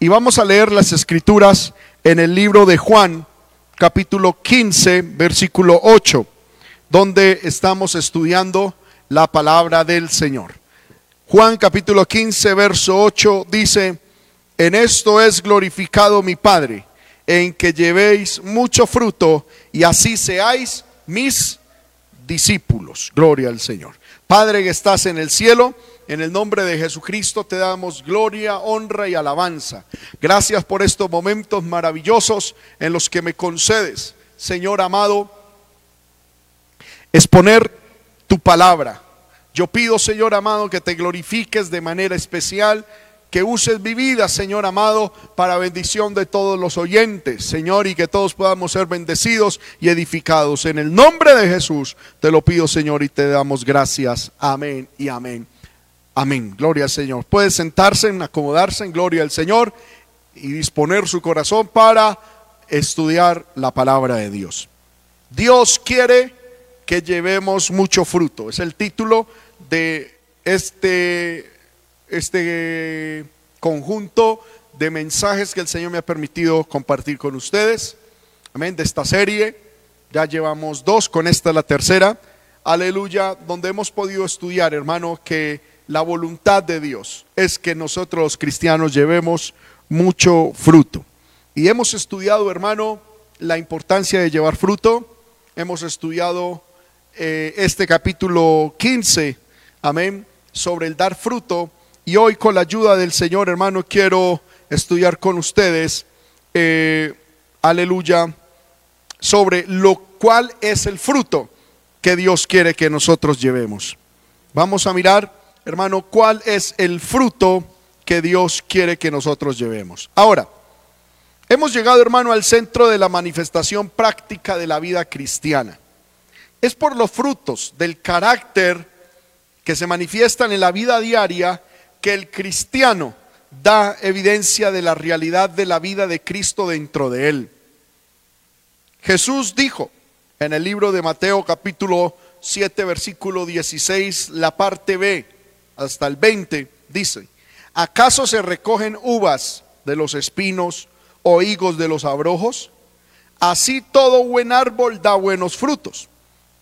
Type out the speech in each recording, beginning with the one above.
Y vamos a leer las escrituras en el libro de Juan, capítulo 15, versículo 8, donde estamos estudiando la palabra del Señor. Juan capítulo 15, verso 8 dice, en esto es glorificado mi Padre, en que llevéis mucho fruto y así seáis mis discípulos. Gloria al Señor. Padre que estás en el cielo, en el nombre de Jesucristo te damos gloria, honra y alabanza. Gracias por estos momentos maravillosos en los que me concedes, Señor amado, exponer tu palabra. Yo pido, Señor amado, que te glorifiques de manera especial que uses mi vida, Señor amado, para bendición de todos los oyentes, Señor, y que todos podamos ser bendecidos y edificados. En el nombre de Jesús te lo pido, Señor, y te damos gracias. Amén y amén. Amén. Gloria al Señor. Puede sentarse, acomodarse en gloria al Señor y disponer su corazón para estudiar la palabra de Dios. Dios quiere que llevemos mucho fruto. Es el título de este, este conjunto de mensajes que el Señor me ha permitido compartir con ustedes. Amén. De esta serie. Ya llevamos dos, con esta la tercera. Aleluya. Donde hemos podido estudiar, hermano, que la voluntad de Dios es que nosotros los cristianos llevemos mucho fruto. Y hemos estudiado, hermano, la importancia de llevar fruto. Hemos estudiado eh, este capítulo 15, amén, sobre el dar fruto. Y hoy con la ayuda del Señor, hermano, quiero estudiar con ustedes, eh, aleluya, sobre lo cual es el fruto que Dios quiere que nosotros llevemos. Vamos a mirar hermano, cuál es el fruto que Dios quiere que nosotros llevemos. Ahora, hemos llegado, hermano, al centro de la manifestación práctica de la vida cristiana. Es por los frutos del carácter que se manifiestan en la vida diaria que el cristiano da evidencia de la realidad de la vida de Cristo dentro de él. Jesús dijo en el libro de Mateo capítulo 7 versículo 16, la parte B, hasta el 20, dice, ¿acaso se recogen uvas de los espinos o higos de los abrojos? Así todo buen árbol da buenos frutos,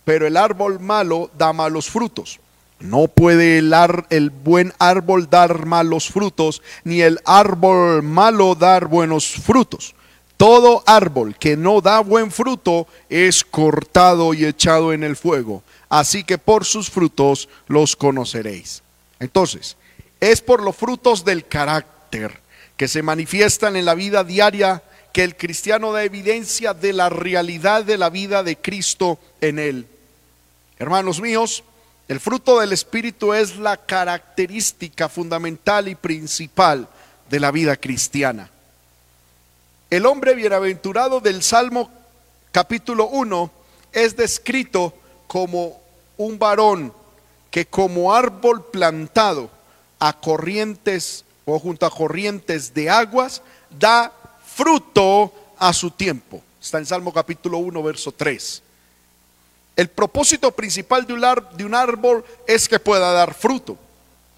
pero el árbol malo da malos frutos. No puede el, el, buen árbol dar malos frutos, ni el árbol malo dar buenos frutos. Todo árbol que no da buen fruto es cortado y echado en el fuego. Así que por sus frutos los conoceréis. Entonces, es por los frutos del carácter que se manifiestan en la vida diaria que el cristiano da evidencia de la realidad de la vida de Cristo en él. Hermanos míos, el fruto del Espíritu es la característica fundamental y principal de la vida cristiana. El hombre bienaventurado del Salmo capítulo 1 es descrito como un varón que como árbol plantado a corrientes o junto a corrientes de aguas, da fruto a su tiempo. Está en Salmo capítulo 1, verso 3. El propósito principal de un, árbol es que pueda dar fruto.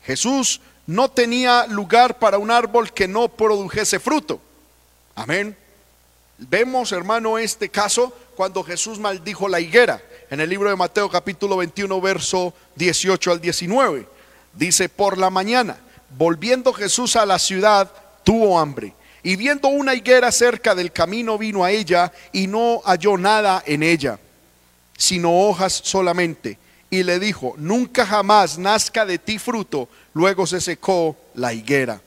Jesús no tenía lugar para un árbol que no produjese fruto. Amén. Vemos, hermano, este caso cuando Jesús maldijo la higuera en el libro de Mateo capítulo 21, verso 18 al 19. Dice, por la mañana, volviendo Jesús a la ciudad, tuvo hambre. Y viendo una higuera cerca del camino, vino a ella y no halló nada en ella, sino hojas solamente. Y le dijo, nunca jamás nazca de ti fruto. Luego se secó la higuera.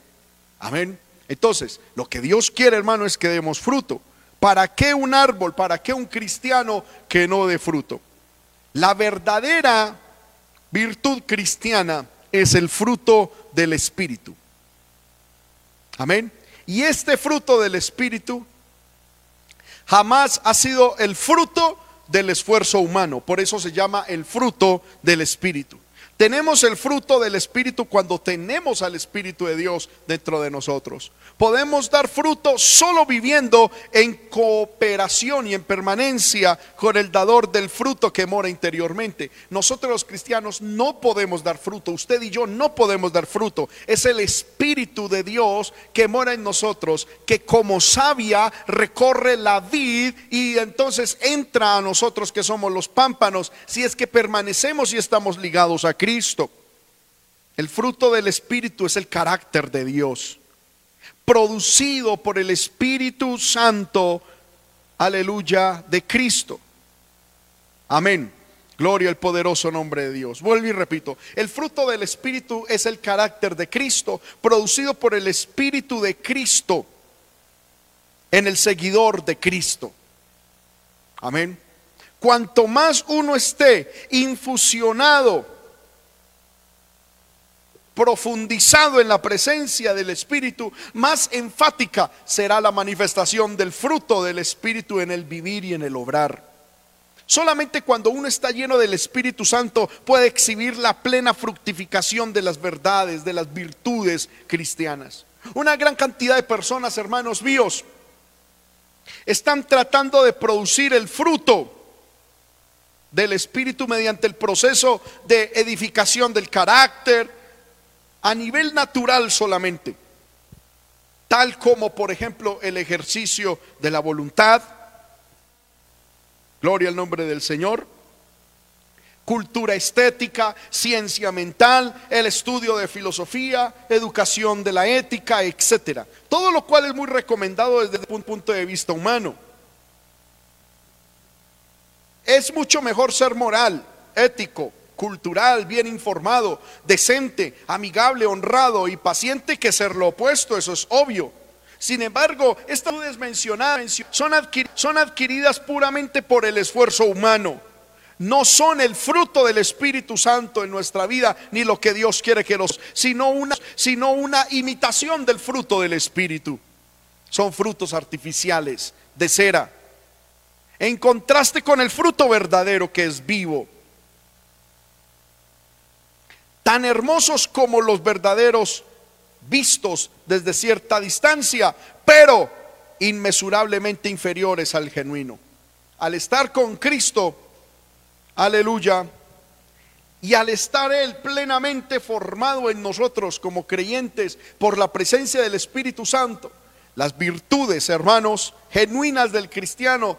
Amén. Entonces, lo que Dios quiere, hermano, es que demos fruto. ¿Para qué un árbol? ¿Para qué un cristiano que no dé fruto? La verdadera virtud cristiana es el fruto del Espíritu. Amén. Y este fruto del Espíritu jamás ha sido el fruto del esfuerzo humano. Por eso se llama el fruto del Espíritu. Tenemos el fruto del Espíritu cuando tenemos al Espíritu de Dios dentro de nosotros. Podemos dar fruto solo viviendo en cooperación y en permanencia con el dador del fruto que mora interiormente. Nosotros los cristianos no podemos dar fruto. Usted y yo no podemos dar fruto. Es el Espíritu de Dios que mora en nosotros, que como sabia recorre la vid y entonces entra a nosotros que somos los pámpanos, si es que permanecemos y estamos ligados a Cristo. El fruto del Espíritu es el carácter de Dios, producido por el Espíritu Santo, aleluya, de Cristo. Amén. Gloria al poderoso nombre de Dios. Vuelvo y repito, el fruto del Espíritu es el carácter de Cristo, producido por el Espíritu de Cristo en el seguidor de Cristo. Amén. Cuanto más uno esté infusionado profundizado en la presencia del Espíritu, más enfática será la manifestación del fruto del Espíritu en el vivir y en el obrar. Solamente cuando uno está lleno del Espíritu Santo puede exhibir la plena fructificación de las verdades, de las virtudes cristianas. Una gran cantidad de personas, hermanos míos, están tratando de producir el fruto del Espíritu mediante el proceso de edificación del carácter, a nivel natural solamente, tal como por ejemplo el ejercicio de la voluntad, gloria al nombre del Señor, cultura estética, ciencia mental, el estudio de filosofía, educación de la ética, etcétera. Todo lo cual es muy recomendado desde un punto de vista humano. Es mucho mejor ser moral, ético, cultural, bien informado, decente, amigable, honrado y paciente que ser lo opuesto, eso es obvio. Sin embargo, estas dudas mencionadas son, son adquiridas puramente por el esfuerzo humano. No son el fruto del Espíritu Santo en nuestra vida, ni lo que Dios quiere que los, sino una, sino una imitación del fruto del Espíritu. Son frutos artificiales de cera. En contraste con el fruto verdadero que es vivo, tan hermosos como los verdaderos vistos desde cierta distancia, pero inmesurablemente inferiores al genuino. Al estar con Cristo, aleluya, y al estar Él plenamente formado en nosotros como creyentes por la presencia del Espíritu Santo, las virtudes, hermanos, genuinas del cristiano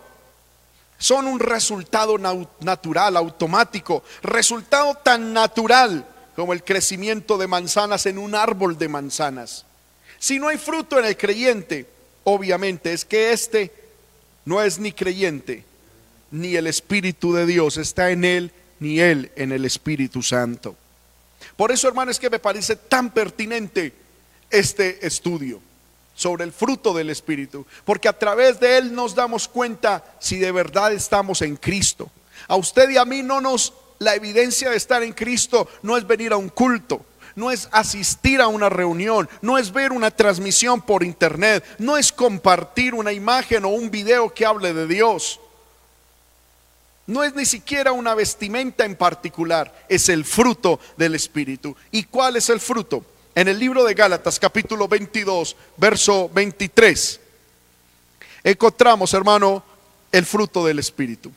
son un resultado natural, automático, resultado tan natural como el crecimiento de manzanas en un árbol de manzanas. Si no hay fruto en el creyente, obviamente es que este no es ni creyente, ni el Espíritu de Dios está en él, ni él en el Espíritu Santo. Por eso, hermanos, es que me parece tan pertinente este estudio sobre el fruto del Espíritu, porque a través de él nos damos cuenta si de verdad estamos en Cristo. A usted y a mí no nos la evidencia de estar en Cristo no es venir a un culto, no es asistir a una reunión, no es ver una transmisión por internet, no es compartir una imagen o un video que hable de Dios. No es ni siquiera una vestimenta en particular, es el fruto del Espíritu. ¿Y cuál es el fruto? En el libro de Gálatas capítulo 22, verso 23, encontramos, hermano, el fruto del Espíritu.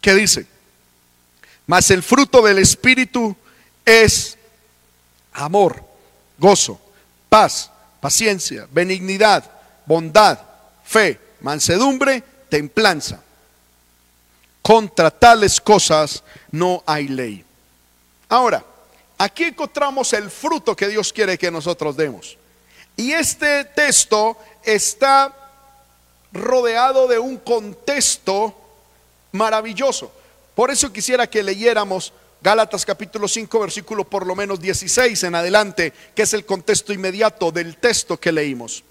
¿Qué dice? Mas el fruto del Espíritu es amor, gozo, paz, paciencia, benignidad, bondad, fe, mansedumbre, templanza. Contra tales cosas no hay ley. Ahora, aquí encontramos el fruto que Dios quiere que nosotros demos. Y este texto está rodeado de un contexto maravilloso. Por eso quisiera que leyéramos Gálatas capítulo 5, versículo por lo menos 16 en adelante, que es el contexto inmediato del texto que leímos.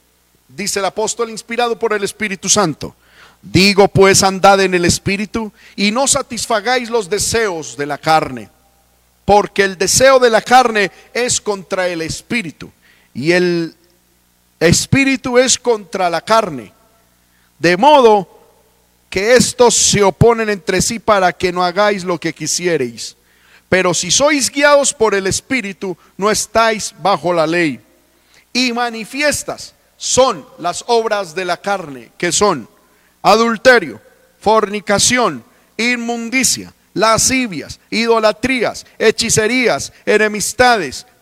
Dice el apóstol inspirado por el Espíritu Santo. Digo pues andad en el Espíritu y no satisfagáis los deseos de la carne, porque el deseo de la carne es contra el Espíritu y el Espíritu es contra la carne. De modo que estos se oponen entre sí para que no hagáis lo que quisiereis. Pero si sois guiados por el Espíritu, no estáis bajo la ley. Y manifiestas son las obras de la carne, que son adulterio, fornicación, inmundicia, lascivias, idolatrías, hechicerías, enemistades,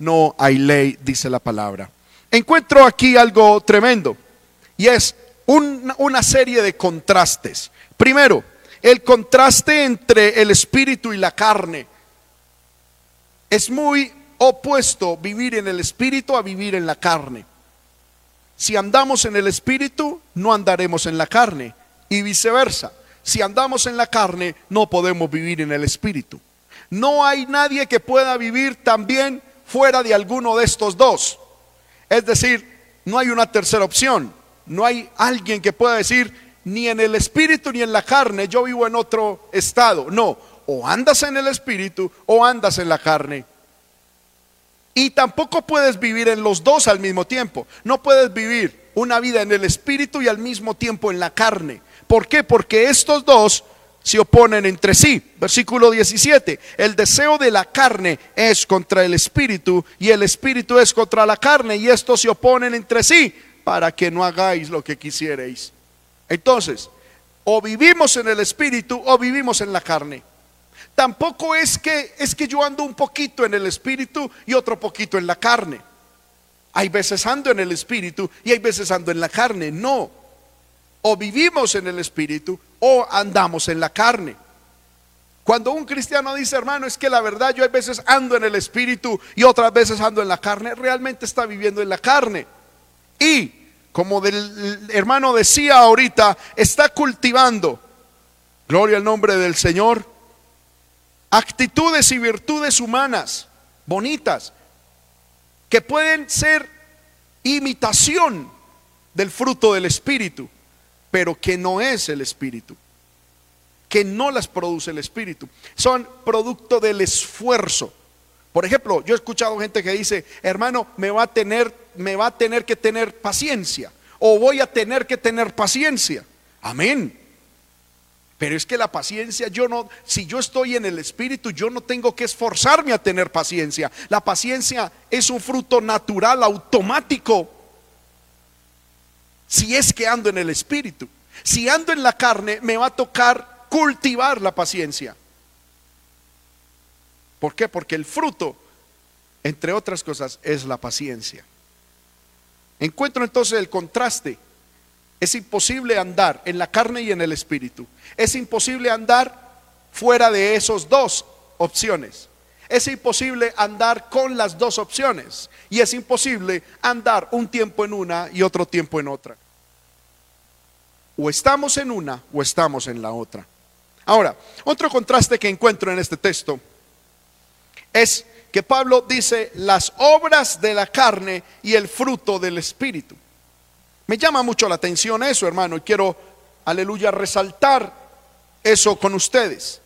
no hay ley, dice la palabra. Encuentro aquí algo tremendo y es una serie de contrastes. Primero, el contraste entre el espíritu y la carne. Es muy opuesto vivir en el espíritu a vivir en la carne. Si andamos en el espíritu, no andaremos en la carne y viceversa. Si andamos en la carne, no podemos vivir en el espíritu. No hay nadie que pueda vivir también fuera de alguno de estos dos. Es decir, no hay una tercera opción. No hay alguien que pueda decir, ni en el espíritu ni en la carne, yo vivo en otro estado. No, o andas en el espíritu o andas en la carne. Y tampoco puedes vivir en los dos al mismo tiempo. No puedes vivir una vida en el espíritu y al mismo tiempo en la carne. ¿Por qué? Porque estos dos se oponen entre sí. Versículo 17, el deseo de la carne es contra el espíritu y el espíritu es contra la carne y estos se oponen entre sí para que no hagáis lo que quisierais. Entonces, o vivimos en el espíritu o vivimos en la carne. Tampoco es que es que yo ando un poquito en el espíritu y otro poquito en la carne. Hay veces ando en el espíritu y hay veces ando en la carne. No o vivimos en el Espíritu o andamos en la carne. Cuando un cristiano dice, hermano, es que la verdad yo hay veces ando en el Espíritu y otras veces ando en la carne, realmente está viviendo en la carne. Y, como el hermano decía ahorita, está cultivando, gloria al nombre del Señor, actitudes y virtudes humanas bonitas que pueden ser imitación del fruto del Espíritu pero que no es el Espíritu, que no las produce el Espíritu, son producto del esfuerzo. Por ejemplo, yo he escuchado gente que dice, hermano, me va a tener, me va a tener que tener paciencia, o voy a tener que tener paciencia. Amén. Pero es que la paciencia, yo no, si yo estoy en el Espíritu, yo no tengo que esforzarme a tener paciencia. La paciencia es un fruto natural, automático si es que ando en el Espíritu. Si ando en la carne, me va a tocar cultivar la paciencia. ¿Por qué? Porque el fruto, entre otras cosas, es la paciencia. Encuentro entonces el contraste. Es imposible andar en la carne y en el espíritu. Es imposible andar fuera de esos dos opciones. Es imposible andar con las dos opciones y es imposible andar un tiempo en una y otro tiempo en otra. O estamos en una o estamos en la otra. Ahora, otro contraste que encuentro en este texto es que Pablo dice las obras de la carne y el fruto del espíritu. Me llama mucho la atención eso, hermano, y quiero, aleluya, resaltar eso con ustedes.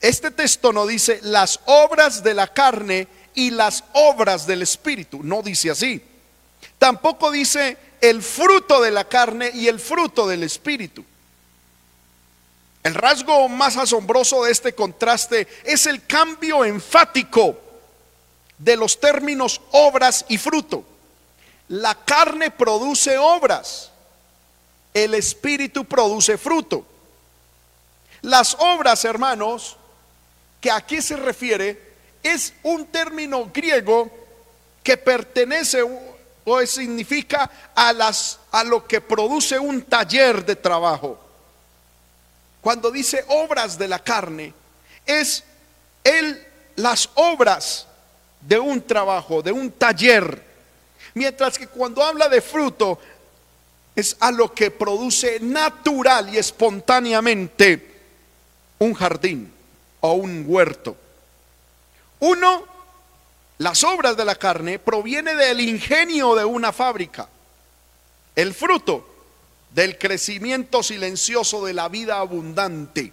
Este texto no dice las obras de la carne y las obras del Espíritu, no dice así. Tampoco dice el fruto de la carne y el fruto del Espíritu. El rasgo más asombroso de este contraste es el cambio enfático de los términos obras y fruto. La carne produce obras, el Espíritu produce fruto. Las obras, hermanos, que aquí se refiere es un término griego que pertenece o significa a, las, a lo que produce un taller de trabajo. Cuando dice obras de la carne, es el, las obras de un trabajo, de un taller. Mientras que cuando habla de fruto, es a lo que produce natural y espontáneamente un jardín o un huerto. Uno, las obras de la carne proviene del ingenio de una fábrica. El fruto del crecimiento silencioso de la vida abundante.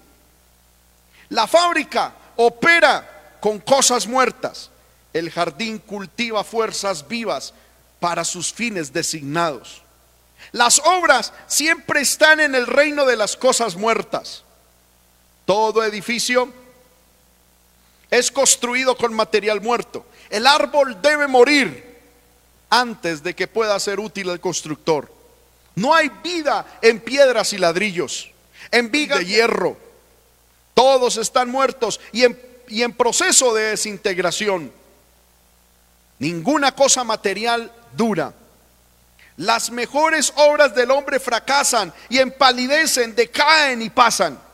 La fábrica opera con cosas muertas. El jardín cultiva fuerzas vivas para sus fines designados. Las obras siempre están en el reino de las cosas muertas. Todo edificio es construido con material muerto. El árbol debe morir antes de que pueda ser útil al constructor. No hay vida en piedras y ladrillos, en vigas de hierro. Todos están muertos y en, y en proceso de desintegración. Ninguna cosa material dura. Las mejores obras del hombre fracasan y empalidecen, decaen y pasan.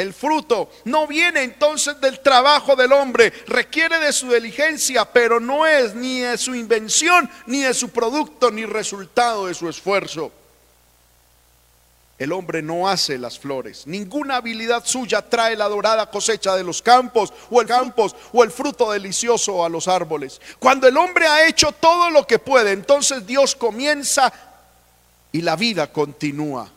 El fruto no viene entonces del trabajo del hombre, requiere de su diligencia, pero no es ni de su invención, ni de su producto, ni resultado de su esfuerzo. El hombre no hace las flores. Ninguna habilidad suya trae la dorada cosecha de los campos o el campos o el fruto delicioso a los árboles. Cuando el hombre ha hecho todo lo que puede, entonces Dios comienza y la vida continúa.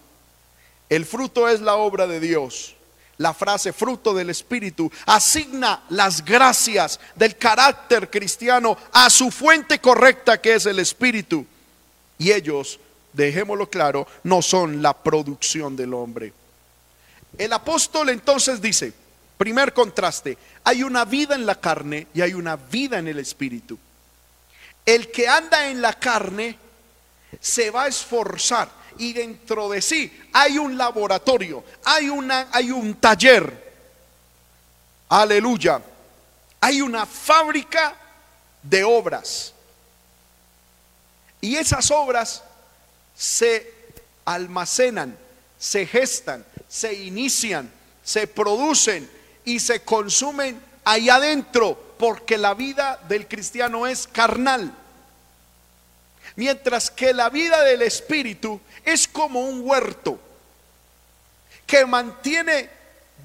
El fruto es la obra de Dios. La frase fruto del Espíritu asigna las gracias del carácter cristiano a su fuente correcta que es el Espíritu. Y ellos dejémoslo claro, no son la producción del hombre. El apóstol entonces dice, primer contraste, hay una vida en la carne y hay una vida en el espíritu. El que anda en la carne se va a esforzar y dentro de sí hay un laboratorio, hay, una, hay un taller. Aleluya. Hay una fábrica de obras. Y esas obras se almacenan, se gestan, se inician, se producen y se consumen ahí adentro, porque la vida del cristiano es carnal. Mientras que la vida del espíritu es como un huerto que mantiene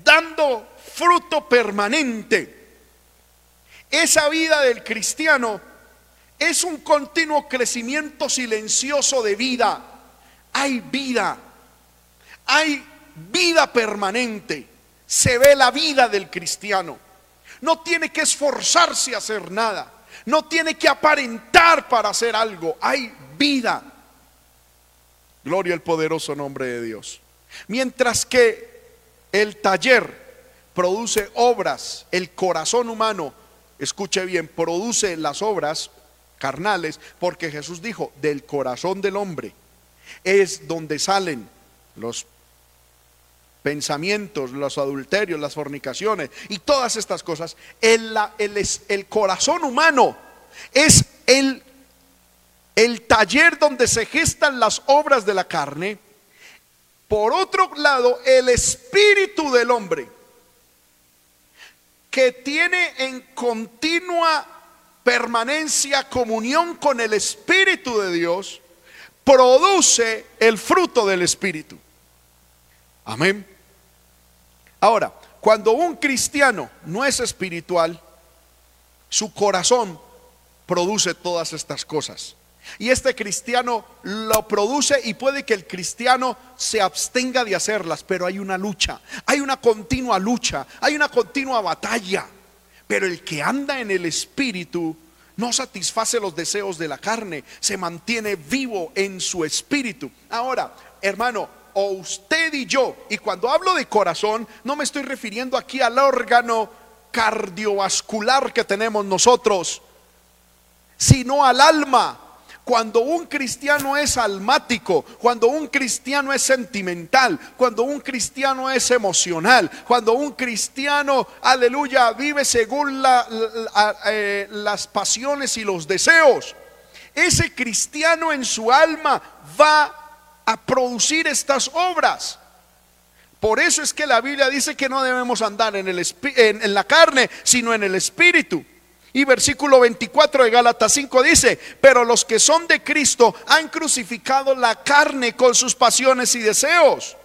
dando fruto permanente. Esa vida del cristiano es un continuo crecimiento silencioso de vida. Hay vida. Hay vida permanente. Se ve la vida del cristiano. No tiene que esforzarse a hacer nada. No tiene que aparentar para hacer algo. Hay vida. Gloria al poderoso nombre de Dios. Mientras que el taller produce obras, el corazón humano, escuche bien, produce las obras carnales, porque Jesús dijo, del corazón del hombre es donde salen los pensamientos, los adulterios, las fornicaciones y todas estas cosas. El, el, el corazón humano es el, el taller donde se gestan las obras de la carne. Por otro lado, el espíritu del hombre, que tiene en continua permanencia, comunión con el Espíritu de Dios, produce el fruto del Espíritu. Amén. Ahora, cuando un cristiano no es espiritual, su corazón produce todas estas cosas. Y este cristiano lo produce y puede que el cristiano se abstenga de hacerlas, pero hay una lucha, hay una continua lucha, hay una continua batalla. Pero el que anda en el espíritu no satisface los deseos de la carne, se mantiene vivo en su espíritu. Ahora, hermano, o usted y yo, y cuando hablo de corazón, no me estoy refiriendo aquí al órgano cardiovascular que tenemos nosotros, sino al alma, cuando un cristiano es almático, cuando un cristiano es sentimental, cuando un cristiano es emocional, cuando un cristiano, aleluya, vive según eh, las pasiones y los deseos, ese cristiano en su alma va a producir estas obras. Por eso es que la Biblia dice que no debemos andar en, el, en la carne, sino en el espíritu. Y versículo 24 de Gálatas 5 dice, pero los que son de Cristo han crucificado la carne con sus pasiones y deseos.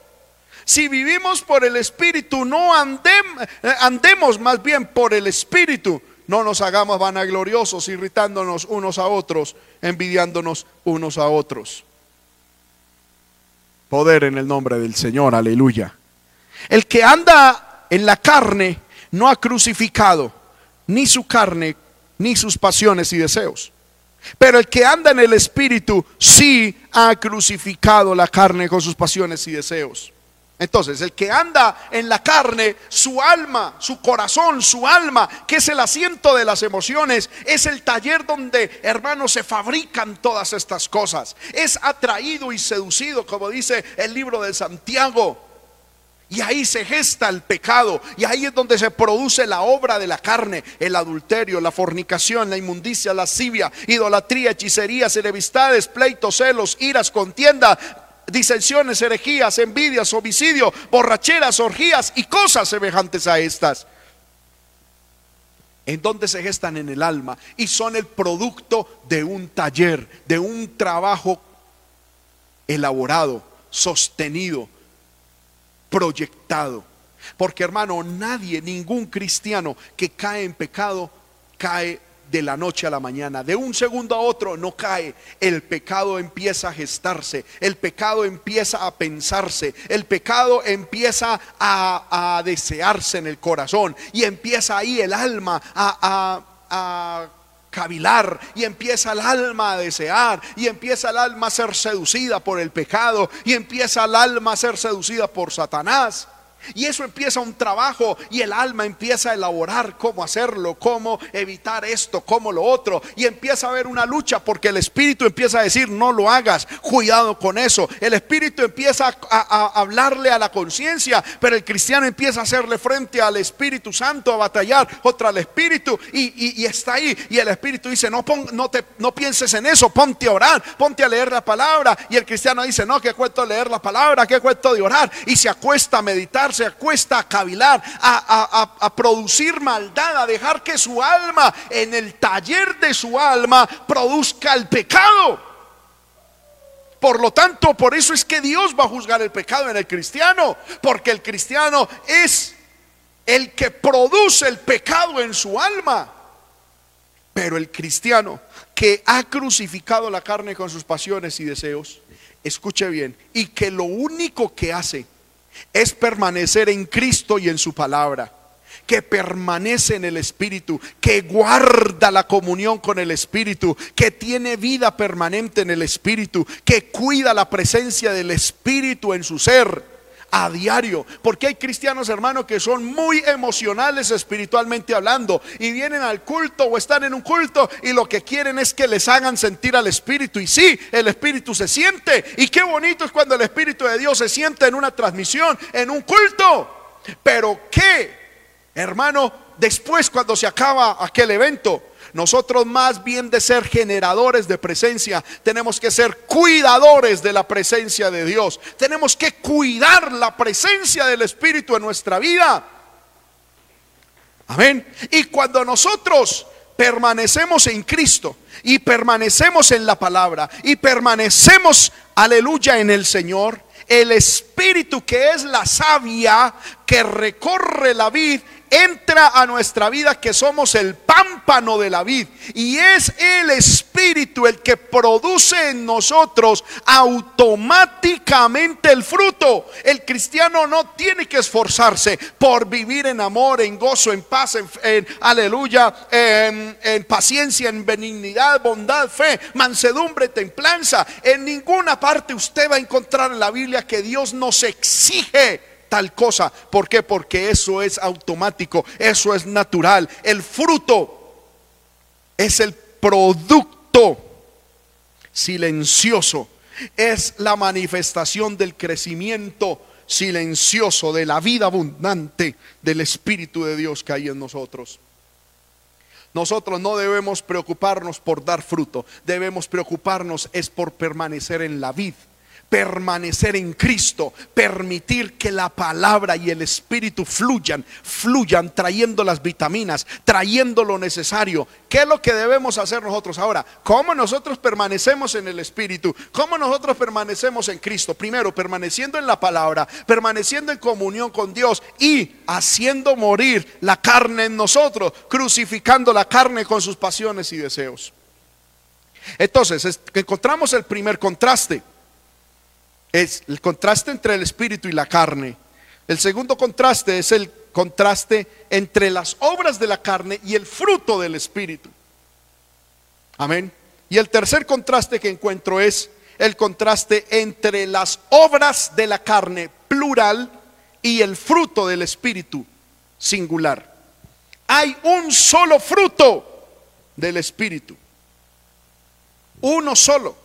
Si vivimos por el Espíritu, no eh, andemos más bien por el Espíritu. No nos hagamos vanagloriosos, irritándonos unos a otros, envidiándonos unos a otros. Poder en el nombre del Señor, aleluya. El que anda en la carne no ha crucificado ni su carne, ni sus pasiones y deseos. Pero el que anda en el Espíritu sí ha crucificado la carne con sus pasiones y deseos. Entonces, el que anda en la carne, su alma, su corazón, su alma, que es el asiento de las emociones, es el taller donde, hermanos, se fabrican todas estas cosas. Es atraído y seducido, como dice el libro de Santiago. Y ahí se gesta el pecado. Y ahí es donde se produce la obra de la carne, el adulterio, la fornicación, la inmundicia, la lascivia, idolatría, hechicería, enemistades, pleitos, celos, iras, contienda, disensiones, herejías, envidias, homicidio, borracheras, orgías y cosas semejantes a estas. En donde se gestan en el alma y son el producto de un taller, de un trabajo elaborado, sostenido, proyectado. Porque hermano, nadie, ningún cristiano que cae en pecado, cae de la noche a la mañana, de un segundo a otro no cae. El pecado empieza a gestarse, el pecado empieza a pensarse, el pecado empieza a, desearse en el corazón y empieza ahí el alma a, a cavilar y empieza el alma a desear y empieza el alma a ser seducida por el pecado y empieza el alma a ser seducida por Satanás. Y eso empieza un trabajo y el alma empieza a elaborar cómo hacerlo, cómo evitar esto, cómo lo otro. Y empieza a haber una lucha porque el Espíritu empieza a decir, no lo hagas, cuidado con eso. El Espíritu empieza a, hablarle a la conciencia, pero el cristiano empieza a hacerle frente al Espíritu Santo, a batallar contra el Espíritu y, está ahí. Y el Espíritu dice, no, no, te, no pienses en eso, ponte a orar, ponte a leer la palabra. Y el cristiano dice, no, que cuento leer la palabra, que cuento de orar. Y se acuesta a meditar se acuesta a cavilar, a, producir maldad, a dejar que su alma, en el taller de su alma, produzca el pecado. Por lo tanto, por eso es que Dios va a juzgar el pecado en el cristiano, porque el cristiano es el que produce el pecado en su alma. Pero el cristiano que ha crucificado la carne con sus pasiones y deseos, escuche bien, y que lo único que hace es permanecer en Cristo y en su palabra, que permanece en el Espíritu, que guarda la comunión con el Espíritu, que tiene vida permanente en el Espíritu, que cuida la presencia del Espíritu en su ser a diario. Porque hay cristianos, hermanos, que son muy emocionales espiritualmente hablando y vienen al culto o están en un culto y lo que quieren es que les hagan sentir al Espíritu. Y sí, el Espíritu se siente. Y qué bonito es cuando el Espíritu de Dios se siente en una transmisión, en un culto. Pero qué, hermano, después cuando se acaba aquel evento, nosotros más bien de ser generadores de presencia, tenemos que ser cuidadores de la presencia de Dios. Tenemos que cuidar la presencia del Espíritu en nuestra vida. Amén. Y cuando nosotros permanecemos en Cristo y permanecemos en la palabra y permanecemos, aleluya, en el Señor, el Espíritu que es la savia que recorre la vida entra a nuestra vida que somos el pámpano de la vid y es el Espíritu el que produce en nosotros automáticamente el fruto. El cristiano no tiene que esforzarse por vivir en amor, en gozo, en paz, en, aleluya, en, en paciencia, en benignidad, bondad, fe, mansedumbre, templanza. En ninguna parte usted va a encontrar en la Biblia que Dios nos exige tal cosa. ¿Por qué? Porque eso es automático, eso es natural. El fruto es el producto silencioso, es la manifestación del crecimiento silencioso de la vida abundante del Espíritu de Dios que hay en nosotros. Nosotros no debemos preocuparnos por dar fruto, debemos preocuparnos es por permanecer en la vid permanecer en Cristo, permitir que la palabra y el Espíritu fluyan, fluyan trayendo las vitaminas, trayendo lo necesario. ¿Qué es lo que debemos hacer nosotros ahora? ¿Cómo nosotros permanecemos en el Espíritu? ¿Cómo nosotros permanecemos en Cristo? Primero, permaneciendo en la palabra, permaneciendo en comunión con Dios y haciendo morir la carne en nosotros, crucificando la carne con sus pasiones y deseos. Entonces, encontramos el primer contraste es el contraste entre el espíritu y la carne. El segundo contraste es el contraste entre las obras de la carne y el fruto del espíritu. Amén. Y el tercer contraste que encuentro es el contraste entre las obras de la carne plural y el fruto del espíritu singular. Hay un solo fruto del espíritu. Uno solo.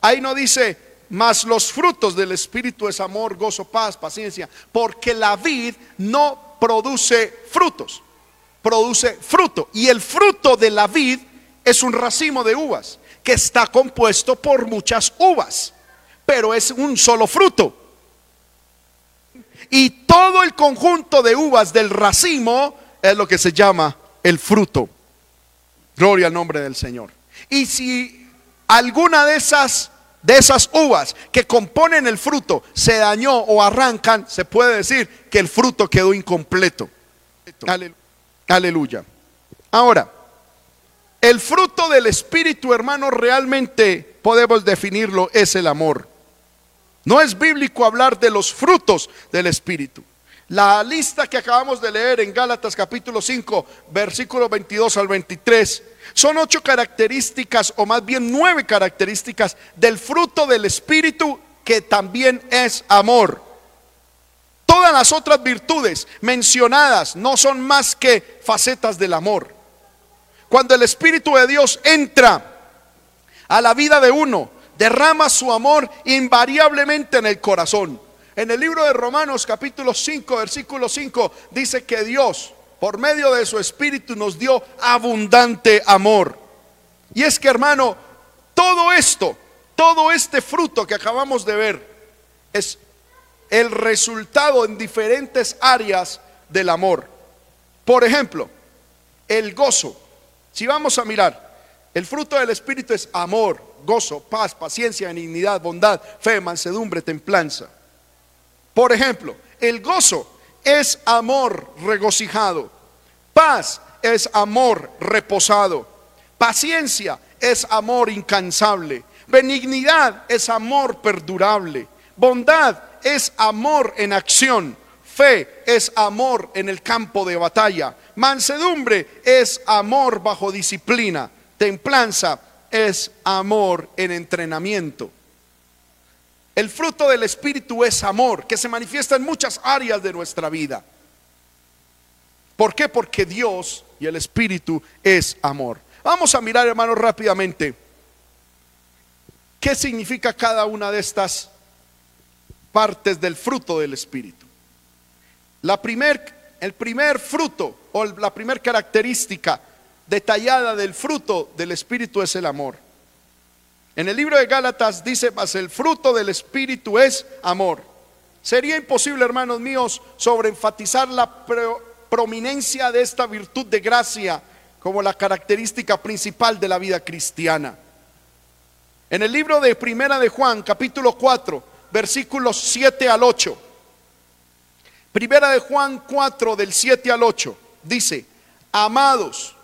Ahí no dice mas los frutos del Espíritu es amor, gozo, paz, paciencia, porque la vid no produce frutos, produce fruto. Y el fruto de la vid es un racimo de uvas que está compuesto por muchas uvas, pero es un solo fruto. Y todo el conjunto de uvas del racimo es lo que se llama el fruto. Gloria al nombre del Señor. Y si alguna de esas de esas uvas que componen el fruto se dañó o arrancan, se puede decir que el fruto quedó incompleto. Aleluya. Ahora, el fruto del Espíritu, hermano, realmente podemos definirlo, es el amor. No es bíblico hablar de los frutos del Espíritu. La lista que acabamos de leer en Gálatas capítulo 5, versículo 22 al 23, son ocho características, o más bien nueve características del fruto del Espíritu que también es amor. Todas las otras virtudes mencionadas no son más que facetas del amor. Cuando el Espíritu de Dios entra a la vida de uno, derrama su amor invariablemente en el corazón. En el libro de Romanos capítulo 5, versículo 5, dice que Dios, por medio de su Espíritu, nos dio abundante amor. Y es que, hermano, todo esto, todo este fruto que acabamos de ver, es el resultado en diferentes áreas del amor. Por ejemplo, el gozo. Si vamos a mirar, el fruto del Espíritu es amor, gozo, paz, paciencia, benignidad, bondad, fe, mansedumbre, templanza. Por ejemplo, el gozo es amor regocijado. Paz es amor reposado. Paciencia es amor incansable. Benignidad es amor perdurable. Bondad es amor en acción. Fe es amor en el campo de batalla. Mansedumbre es amor bajo disciplina. Templanza es amor en entrenamiento. El fruto del Espíritu es amor, que se manifiesta en muchas áreas de nuestra vida. ¿Por qué? Porque Dios y el Espíritu es amor. Vamos a mirar, hermanos, rápidamente qué significa cada una de estas partes del fruto del Espíritu. La primer, el primer fruto o la primera característica detallada del fruto del Espíritu es el amor. En el libro de Gálatas dice, mas el fruto del Espíritu es amor. Sería imposible, hermanos míos, sobreenfatizar la prominencia de esta virtud de gracia como la característica principal de la vida cristiana. En el libro de Primera de Juan, capítulo 4, versículos 7 al 8. Primera de Juan 4, del 7 al 8, dice, amados,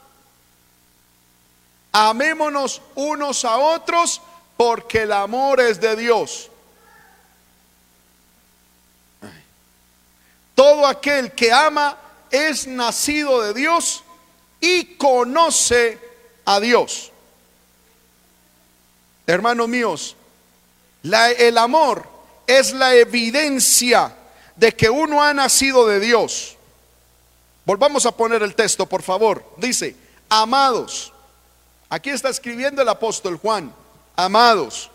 Amémonos unos a otros porque el amor es de Dios. Todo aquel que ama es nacido de Dios y conoce a Dios. Hermanos míos, el amor es la evidencia de que uno ha nacido de Dios. Volvamos a poner el texto, por favor. Dice, amados, Aquí está escribiendo el apóstol Juan, amados,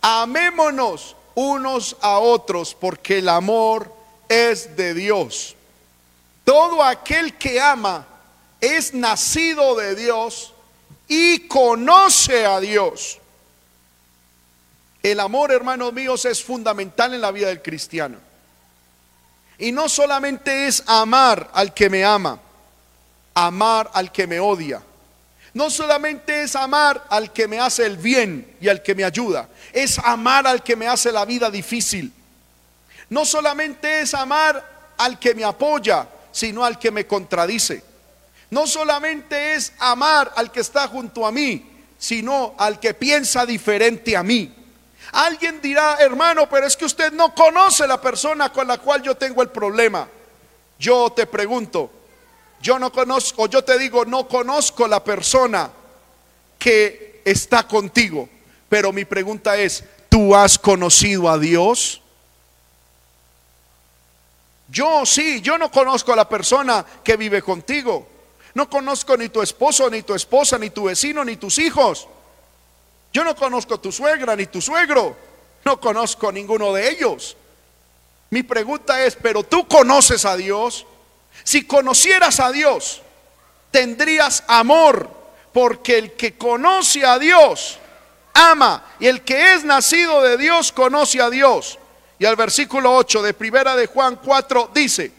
amémonos unos a otros porque el amor es de Dios. Todo aquel que ama es nacido de Dios y conoce a Dios. El amor, hermanos míos, es fundamental en la vida del cristiano. Y no solamente es amar al que me ama, amar al que me odia. No solamente es amar al que me hace el bien y al que me ayuda, es amar al que me hace la vida difícil. No solamente es amar al que me apoya, sino al que me contradice. No solamente es amar al que está junto a mí, sino al que piensa diferente a mí. Alguien dirá, hermano, pero es que usted no conoce la persona con la cual yo tengo el problema. Yo te pregunto, yo no conozco, yo te digo, no conozco la persona que está contigo. Pero mi pregunta es, ¿tú has conocido a Dios? Yo sí, yo no conozco a la persona que vive contigo. No conozco ni tu esposo, ni tu esposa, ni tu vecino, ni tus hijos. Yo no conozco tu suegra, ni tu suegro. No conozco ninguno de ellos. Mi pregunta es, ¿pero tú conoces a Dios? Si conocieras a Dios, tendrías amor, porque el que conoce a Dios ama, y el que es nacido de Dios conoce a Dios. Y al versículo 8 de Primera de Juan 4 dice,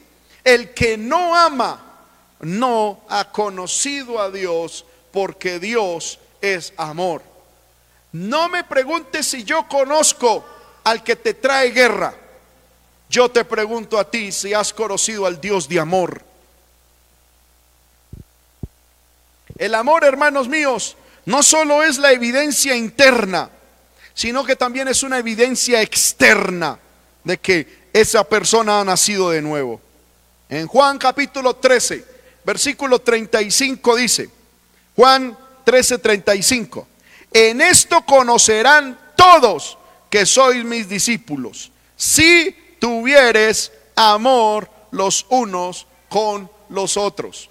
el que no ama no ha conocido a Dios, porque Dios es amor. No me preguntes si yo conozco al que te trae guerra. Yo te pregunto a ti si has conocido al Dios de amor. El amor, hermanos míos, no solo es la evidencia interna, sino que también es una evidencia externa de que esa persona ha nacido de nuevo. En Juan capítulo 13, versículo 35 dice, Juan 13, 35, en esto conocerán todos que sois mis discípulos, si tuvieres amor los unos con los otros.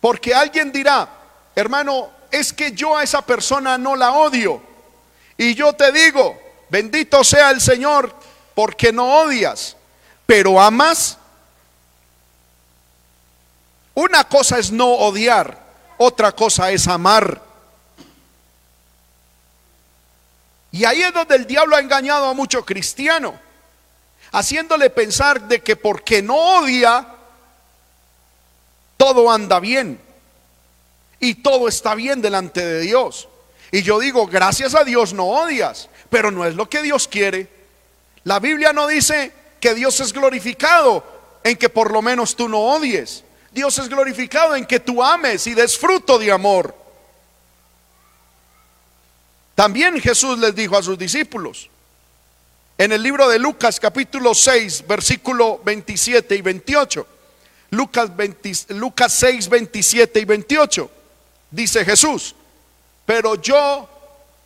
Porque alguien dirá, hermano, es que yo a esa persona no la odio. Y yo te digo, bendito sea el Señor, porque no odias, pero amas. Una cosa es no odiar, otra cosa es amar. Y ahí es donde el diablo ha engañado a mucho cristiano haciéndole pensar de que porque no odia, todo anda bien y todo está bien delante de Dios. Y yo digo, gracias a Dios no odias, pero no es lo que Dios quiere. La Biblia no dice que Dios es glorificado en que por lo menos tú no odies. Dios es glorificado en que tú ames y des fruto de amor. También Jesús les dijo a sus discípulos, en el libro de Lucas capítulo 6, versículo 27 y 28. Lucas, Lucas 6, 27 y 28. Dice Jesús, pero yo,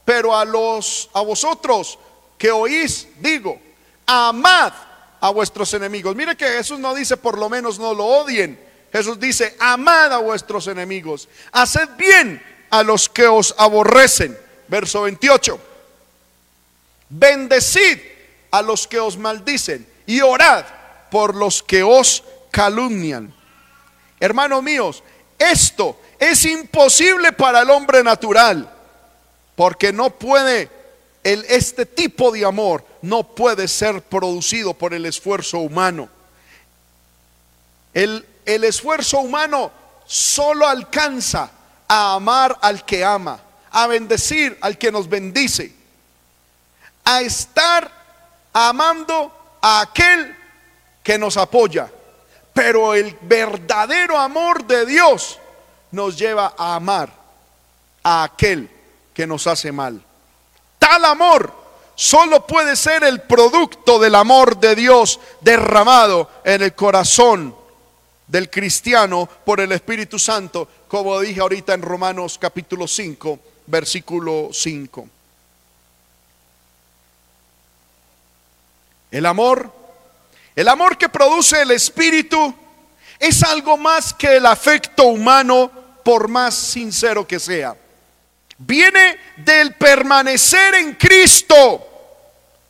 pero a los, a vosotros que oís, digo, amad a vuestros enemigos. Mire que Jesús no dice por lo menos no lo odien. Jesús dice, amad a vuestros enemigos. Haced bien a los que os aborrecen. Verso 28. Bendecid a los que os maldicen y orad por los que os calumnian. Hermanos míos, esto es imposible para el hombre natural, porque no puede, este tipo de amor no puede ser producido por el esfuerzo humano. El, el esfuerzo humano solo alcanza a amar al que ama, a bendecir al que nos bendice, a estar amando a aquel que nos apoya. Pero el verdadero amor de Dios nos lleva a amar a aquel que nos hace mal. Tal amor solo puede ser el producto del amor de Dios derramado en el corazón del cristiano por el Espíritu Santo, como dije ahorita en Romanos capítulo 5, versículo 5. El amor, el amor que produce el Espíritu, es algo más que el afecto humano, por más sincero que sea. Viene del permanecer en Cristo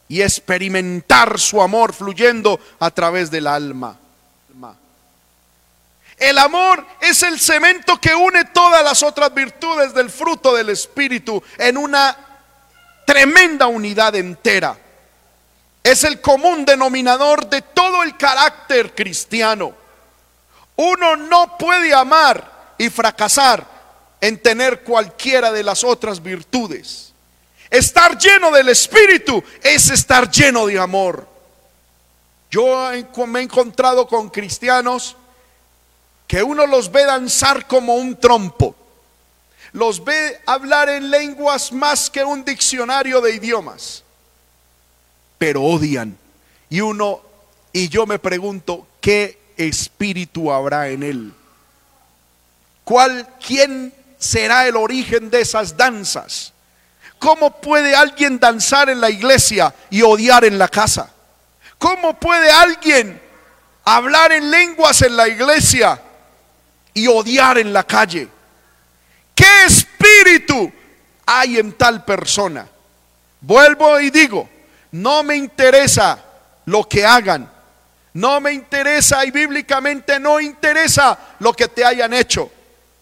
y experimentar su amor fluyendo a través del alma. El amor es el cemento que une todas las otras virtudes del fruto del Espíritu en una tremenda unidad entera. Es el común denominador de todo el carácter cristiano. Uno no puede amar y fracasar en tener cualquiera de las otras virtudes. Estar lleno del Espíritu es estar lleno de amor. Yo me he encontrado con cristianos que uno los ve danzar como un trompo, los ve hablar en lenguas más que un diccionario de idiomas, pero odian. Y uno, y yo me pregunto, ¿qué espíritu habrá en él? ¿Cuál, quién será el origen de esas danzas? ¿Cómo puede alguien danzar en la iglesia y odiar en la casa? ¿Cómo puede alguien hablar en lenguas en la iglesia y odiar en la calle? ¿Qué espíritu hay en tal persona? Vuelvo y digo, no me interesa lo que hagan, no me interesa y bíblicamente no interesa lo que te hayan hecho.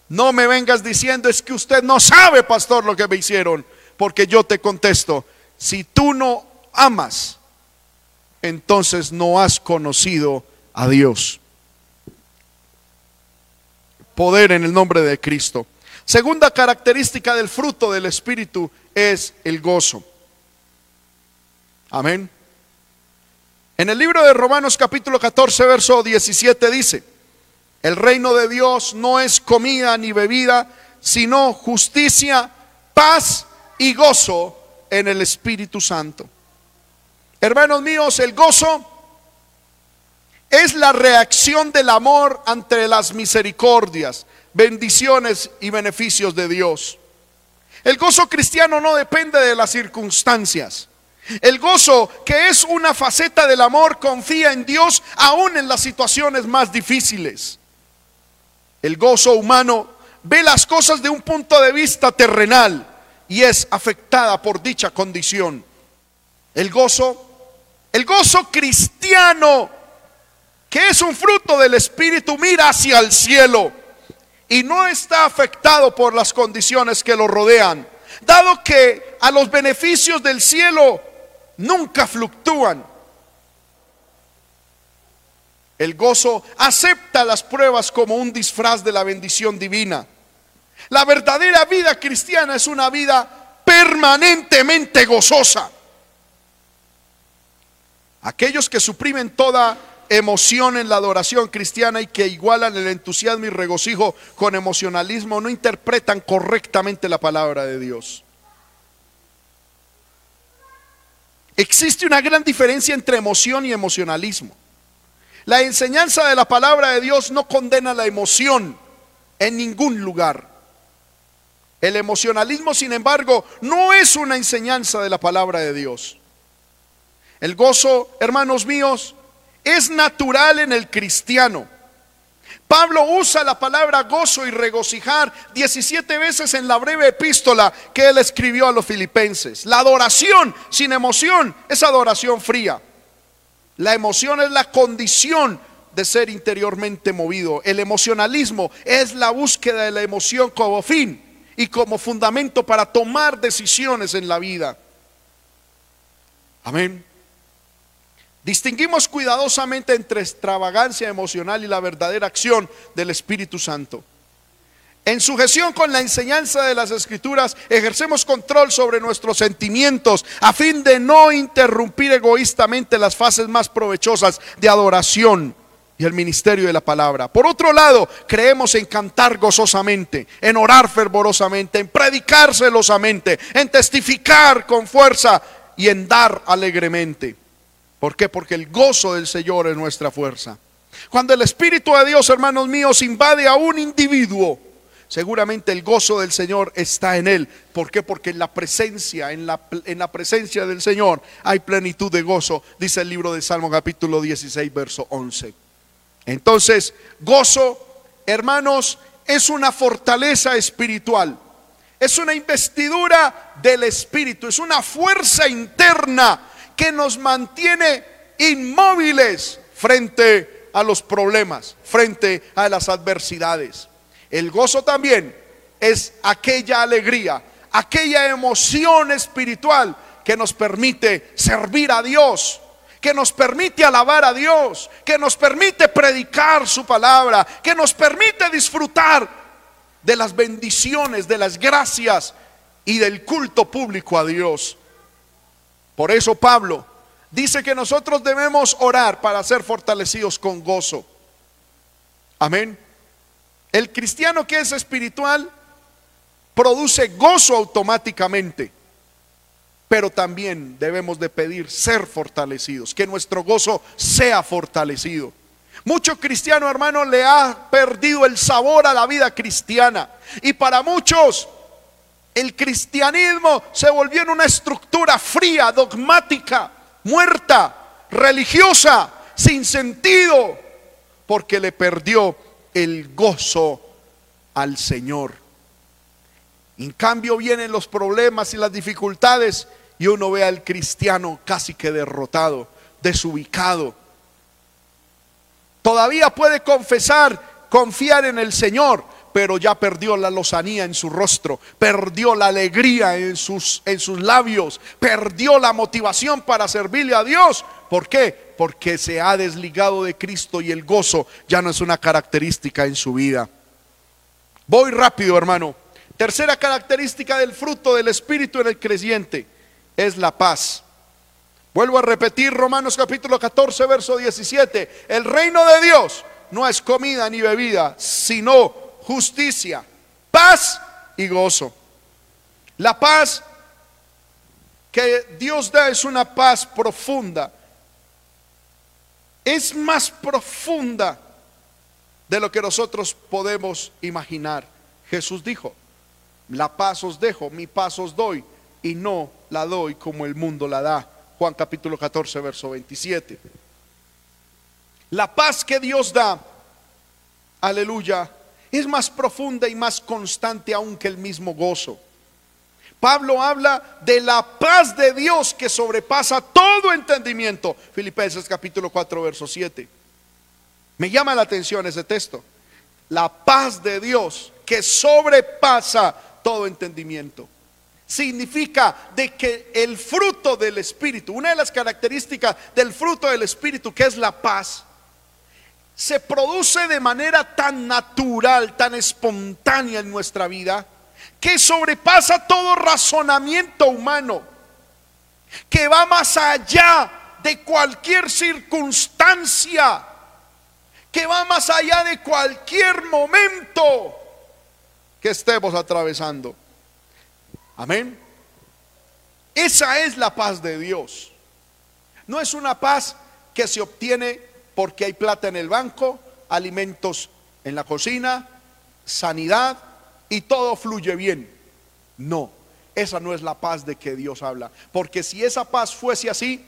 No me vengas diciendo es que usted no sabe, pastor, lo que me hicieron, porque yo te contesto, si tú no amas, entonces no has conocido a Dios. Poder en el nombre de Cristo. Segunda característica del fruto del Espíritu es el gozo. Amén. En el libro de Romanos capítulo 14, verso 17 dice, el reino de Dios no es comida ni bebida, sino justicia, paz y gozo en el Espíritu Santo. Hermanos míos, el gozo es la reacción del amor ante las misericordias, bendiciones y beneficios de Dios. El gozo cristiano no depende de las circunstancias. El gozo, que es una faceta del amor, confía en Dios aún en las situaciones más difíciles. El gozo humano ve las cosas de un punto de vista terrenal y es afectada por dicha condición. El gozo, el gozo cristiano, que es un fruto del Espíritu, mira hacia el cielo y no está afectado por las condiciones que lo rodean, dado que a los beneficios del cielo nunca fluctúan. El gozo acepta las pruebas como un disfraz de la bendición divina. La verdadera vida cristiana es una vida permanentemente gozosa. Aquellos que suprimen toda emoción en la adoración cristiana y que igualan el entusiasmo y regocijo con emocionalismo no interpretan correctamente la palabra de Dios. Existe una gran diferencia entre emoción y emocionalismo. La enseñanza de la palabra de Dios no condena la emoción en ningún lugar. El emocionalismo, sin embargo, no es una enseñanza de la palabra de Dios. El gozo, hermanos míos, es natural en el cristiano. Pablo usa la palabra gozo y regocijar 17 veces en la breve epístola que él escribió a los filipenses. La adoración sin emoción es adoración fría. La emoción es la condición de ser interiormente movido. El emocionalismo es la búsqueda de la emoción como fin y como fundamento para tomar decisiones en la vida. Amén. Distinguimos cuidadosamente entre extravagancia emocional y la verdadera acción del Espíritu Santo. En sujeción con la enseñanza de las Escrituras, ejercemos control sobre nuestros sentimientos a fin de no interrumpir egoístamente las fases más provechosas de adoración y el ministerio de la palabra. Por otro lado, creemos en cantar gozosamente, en orar fervorosamente, en predicar celosamente, en testificar con fuerza y en dar alegremente. ¿Por qué? Porque el gozo del Señor es nuestra fuerza. Cuando el Espíritu de Dios, hermanos míos, invade a un individuo, seguramente el gozo del Señor está en él. ¿Por qué? Porque en la presencia, en la, en la presencia del Señor hay plenitud de gozo, dice el libro de Salmo capítulo 16, verso 11. Entonces, gozo, hermanos, es una fortaleza espiritual. Es una investidura del Espíritu, es una fuerza interna que nos mantiene inmóviles frente a los problemas, frente a las adversidades. El gozo también es aquella alegría, aquella emoción espiritual que nos permite servir a Dios, que nos permite alabar a Dios, que nos permite predicar su palabra, que nos permite disfrutar de las bendiciones, de las gracias y del culto público a Dios. Por eso Pablo dice que nosotros debemos orar para ser fortalecidos con gozo. Amén. El cristiano que es espiritual produce gozo automáticamente, pero también debemos de pedir ser fortalecidos, que nuestro gozo sea fortalecido. Mucho cristiano hermano le ha perdido el sabor a la vida cristiana y para muchos el cristianismo se volvió en una estructura fría, dogmática, muerta, religiosa, sin sentido, porque le perdió el gozo al Señor. En cambio vienen los problemas y las dificultades y uno ve al cristiano casi que derrotado, desubicado. Todavía puede confesar, confiar en el Señor, pero ya perdió la lozanía en su rostro, perdió la alegría en sus, en sus labios, perdió la motivación para servirle a Dios. ¿Por qué? Porque se ha desligado de Cristo y el gozo ya no es una característica en su vida. Voy rápido, hermano. Tercera característica del fruto del Espíritu en el creyente es la paz. Vuelvo a repetir Romanos capítulo 14, verso 17. El reino de Dios no es comida ni bebida, sino justicia, paz y gozo. La paz que Dios da es una paz profunda. Es más profunda de lo que nosotros podemos imaginar. Jesús dijo, la paz os dejo, mi paz os doy, y no la doy como el mundo la da. Juan capítulo 14, verso 27. La paz que Dios da, aleluya, es más profunda y más constante aún que el mismo gozo. Pablo habla de la paz de Dios que sobrepasa todo entendimiento. Filipenses capítulo 4, verso 7. Me llama la atención ese texto. La paz de Dios que sobrepasa todo entendimiento. Significa de que el fruto del Espíritu, una de las características del fruto del Espíritu, que es la paz, se produce de manera tan natural, tan espontánea en nuestra vida, que sobrepasa todo razonamiento humano, que va más allá de cualquier circunstancia, que va más allá de cualquier momento que estemos atravesando. Amén. Esa es la paz de Dios. No es una paz que se obtiene porque hay plata en el banco, alimentos en la cocina, sanidad y todo fluye bien. No, esa no es la paz de que Dios habla. Porque si esa paz fuese así,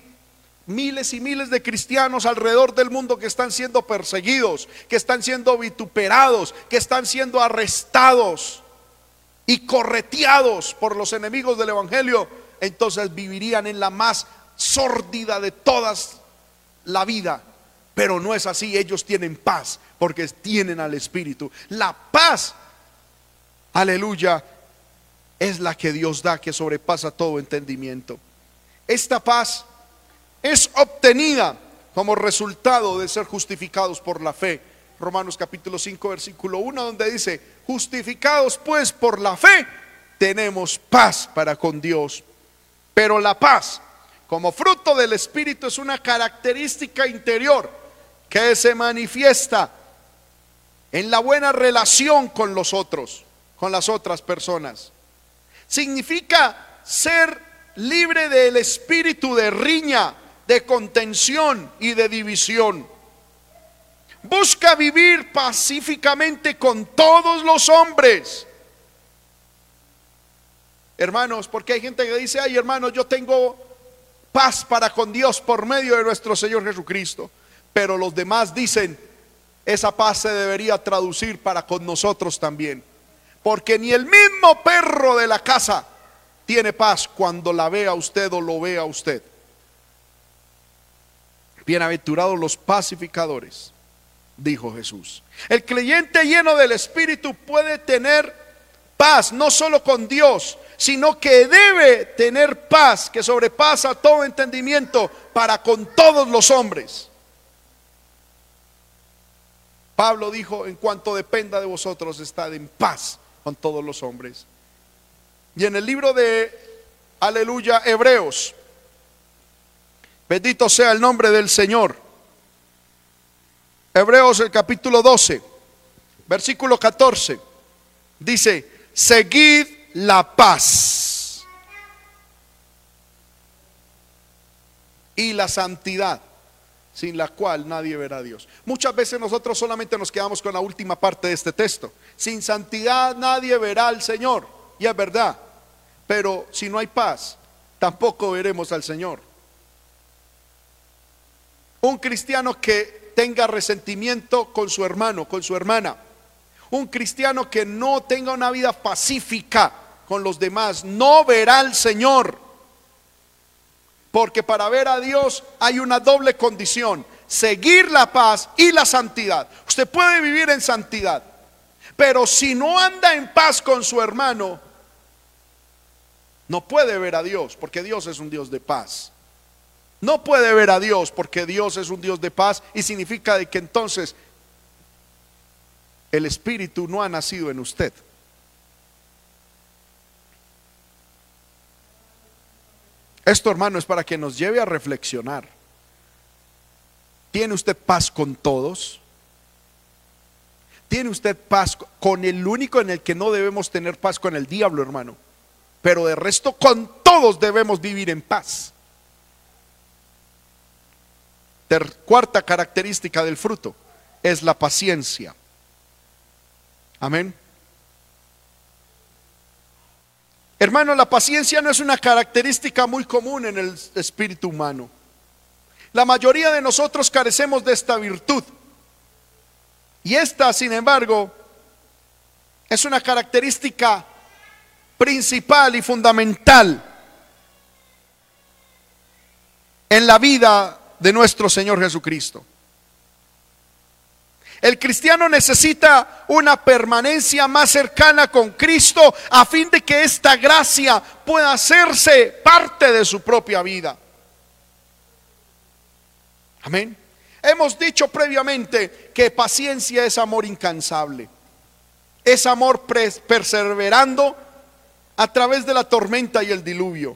miles y miles de cristianos alrededor del mundo que están siendo perseguidos, que están siendo vituperados, que están siendo arrestados y correteados por los enemigos del Evangelio, entonces vivirían en la más sórdida de todas la vida pero no es así, ellos tienen paz porque tienen al Espíritu. La paz, aleluya, es la que Dios da que sobrepasa todo entendimiento. Esta paz es obtenida como resultado de ser justificados por la fe. Romanos capítulo 5 versículo 1 donde dice, justificados pues por la fe, tenemos paz para con Dios. Pero la paz como fruto del Espíritu es una característica interior que se manifiesta en la buena relación con los otros, con las otras personas. Significa ser libre del espíritu de riña, de contención y de división. Busca vivir pacíficamente con todos los hombres. Hermanos, porque hay gente que dice, ay hermanos, yo tengo paz para con Dios por medio de nuestro Señor Jesucristo pero los demás dicen, esa paz se debería traducir para con nosotros también. Porque ni el mismo perro de la casa tiene paz cuando la vea usted o lo vea usted. Bienaventurados los pacificadores, dijo Jesús. El creyente lleno del Espíritu puede tener paz no solo con Dios, sino que debe tener paz que sobrepasa todo entendimiento para con todos los hombres. Pablo dijo, en cuanto dependa de vosotros, estad en paz con todos los hombres. Y en el libro de Aleluya, Hebreos, bendito sea el nombre del Señor. Hebreos el capítulo 12, versículo 14, dice, seguid la paz y la santidad sin la cual nadie verá a Dios. Muchas veces nosotros solamente nos quedamos con la última parte de este texto. Sin santidad nadie verá al Señor. Y es verdad. Pero si no hay paz, tampoco veremos al Señor. Un cristiano que tenga resentimiento con su hermano, con su hermana. Un cristiano que no tenga una vida pacífica con los demás, no verá al Señor. Porque para ver a Dios hay una doble condición, seguir la paz y la santidad. Usted puede vivir en santidad, pero si no anda en paz con su hermano, no puede ver a Dios, porque Dios es un Dios de paz. No puede ver a Dios porque Dios es un Dios de paz y significa de que entonces el Espíritu no ha nacido en usted. Esto, hermano, es para que nos lleve a reflexionar. ¿Tiene usted paz con todos? ¿Tiene usted paz con el único en el que no debemos tener paz con el diablo, hermano? Pero de resto, con todos debemos vivir en paz. cuarta característica del fruto es la paciencia. Amén. Hermano, la paciencia no es una característica muy común en el espíritu humano. La mayoría de nosotros carecemos de esta virtud. Y esta, sin embargo, es una característica principal y fundamental en la vida de nuestro Señor Jesucristo. El cristiano necesita una permanencia más cercana con Cristo a fin de que esta gracia pueda hacerse parte de su propia vida. Amén. Hemos dicho previamente que paciencia es amor incansable. Es amor perseverando a través de la tormenta y el diluvio.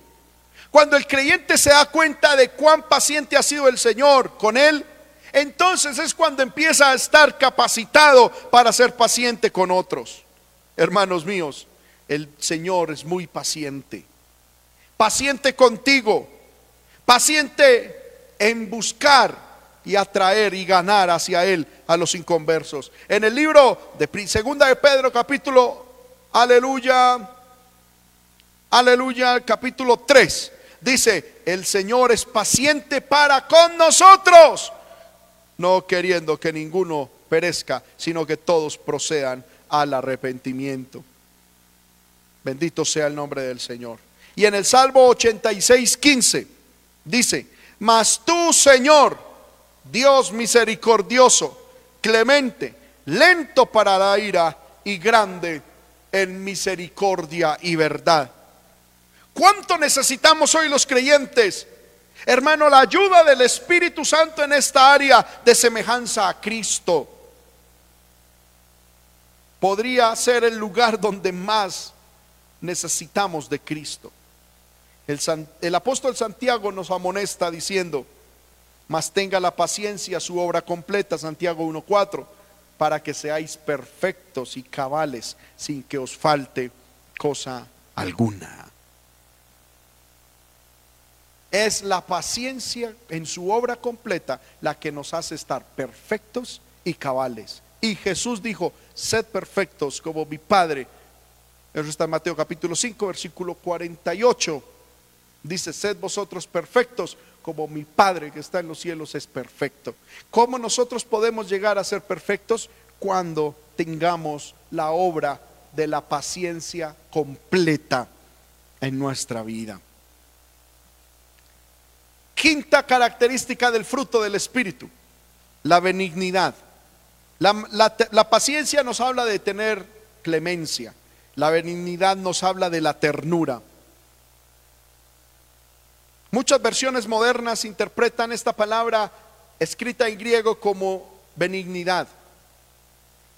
Cuando el creyente se da cuenta de cuán paciente ha sido el Señor con él, entonces es cuando empieza a estar capacitado para ser paciente con otros. Hermanos míos, el Señor es muy paciente. Paciente contigo. Paciente en buscar y atraer y ganar hacia Él a los inconversos. En el libro de Segunda de Pedro, capítulo, aleluya, aleluya, capítulo 3, dice, el Señor es paciente para con nosotros no queriendo que ninguno perezca, sino que todos procedan al arrepentimiento. Bendito sea el nombre del Señor. Y en el Salmo 86, 15 dice, mas tú, Señor, Dios misericordioso, clemente, lento para la ira y grande en misericordia y verdad. ¿Cuánto necesitamos hoy los creyentes Hermano, la ayuda del Espíritu Santo en esta área de semejanza a Cristo podría ser el lugar donde más necesitamos de Cristo. El, apóstol Santiago nos amonesta diciendo, mas tenga la paciencia su obra completa, Santiago 1.4, para que seáis perfectos y cabales sin que os falte cosa alguna. Es la paciencia en su obra completa la que nos hace estar perfectos y cabales. Y Jesús dijo, sed perfectos como mi Padre. Eso está en Mateo capítulo 5, versículo 48. Dice, sed vosotros perfectos como mi Padre que está en los cielos es perfecto. ¿Cómo nosotros podemos llegar a ser perfectos? Cuando tengamos la obra de la paciencia completa en nuestra vida. Quinta característica del fruto del Espíritu, la benignidad. La, paciencia nos habla de tener clemencia. La benignidad nos habla de la ternura. Muchas versiones modernas interpretan esta palabra escrita en griego como benignidad.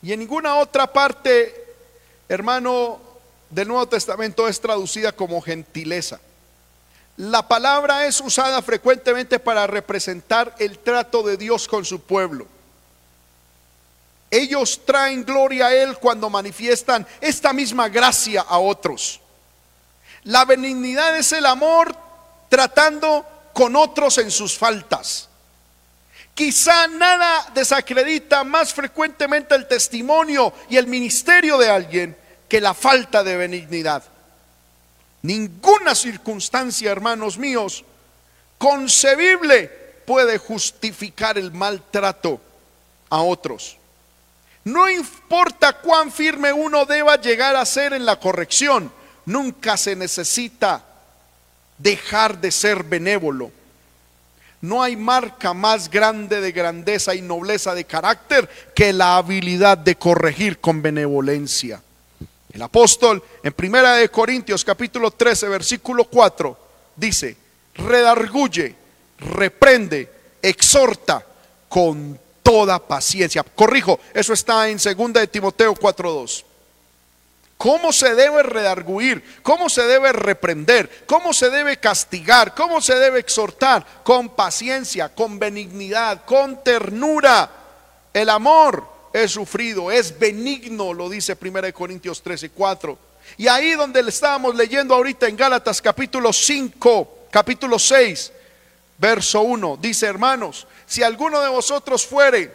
Y en ninguna otra parte, hermano, del Nuevo Testamento es traducida como gentileza. La palabra es usada frecuentemente para representar el trato de Dios con su pueblo. Ellos traen gloria a Él cuando manifiestan esta misma gracia a otros. La benignidad es el amor tratando con otros en sus faltas. Quizá nada desacredita más frecuentemente el testimonio y el ministerio de alguien que la falta de benignidad. Ninguna circunstancia, hermanos míos, concebible puede justificar el maltrato a otros. No importa cuán firme uno deba llegar a ser en la corrección, nunca se necesita dejar de ser benévolo. No hay marca más grande de grandeza y nobleza de carácter que la habilidad de corregir con benevolencia. El apóstol en Primera de Corintios capítulo 13 versículo 4 dice, redarguye, reprende, exhorta con toda paciencia. Corrijo, eso está en Segunda de Timoteo 4:2 cómo se debe redarguir, cómo se debe reprender, cómo se debe castigar, cómo se debe exhortar, con paciencia, con benignidad, con ternura. El amor es sufrido, es benigno, lo dice 1 Corintios 13, 4. Y ahí donde le estábamos leyendo ahorita en Gálatas capítulo 5, capítulo 6, verso 1, dice hermanos, si alguno de vosotros fuere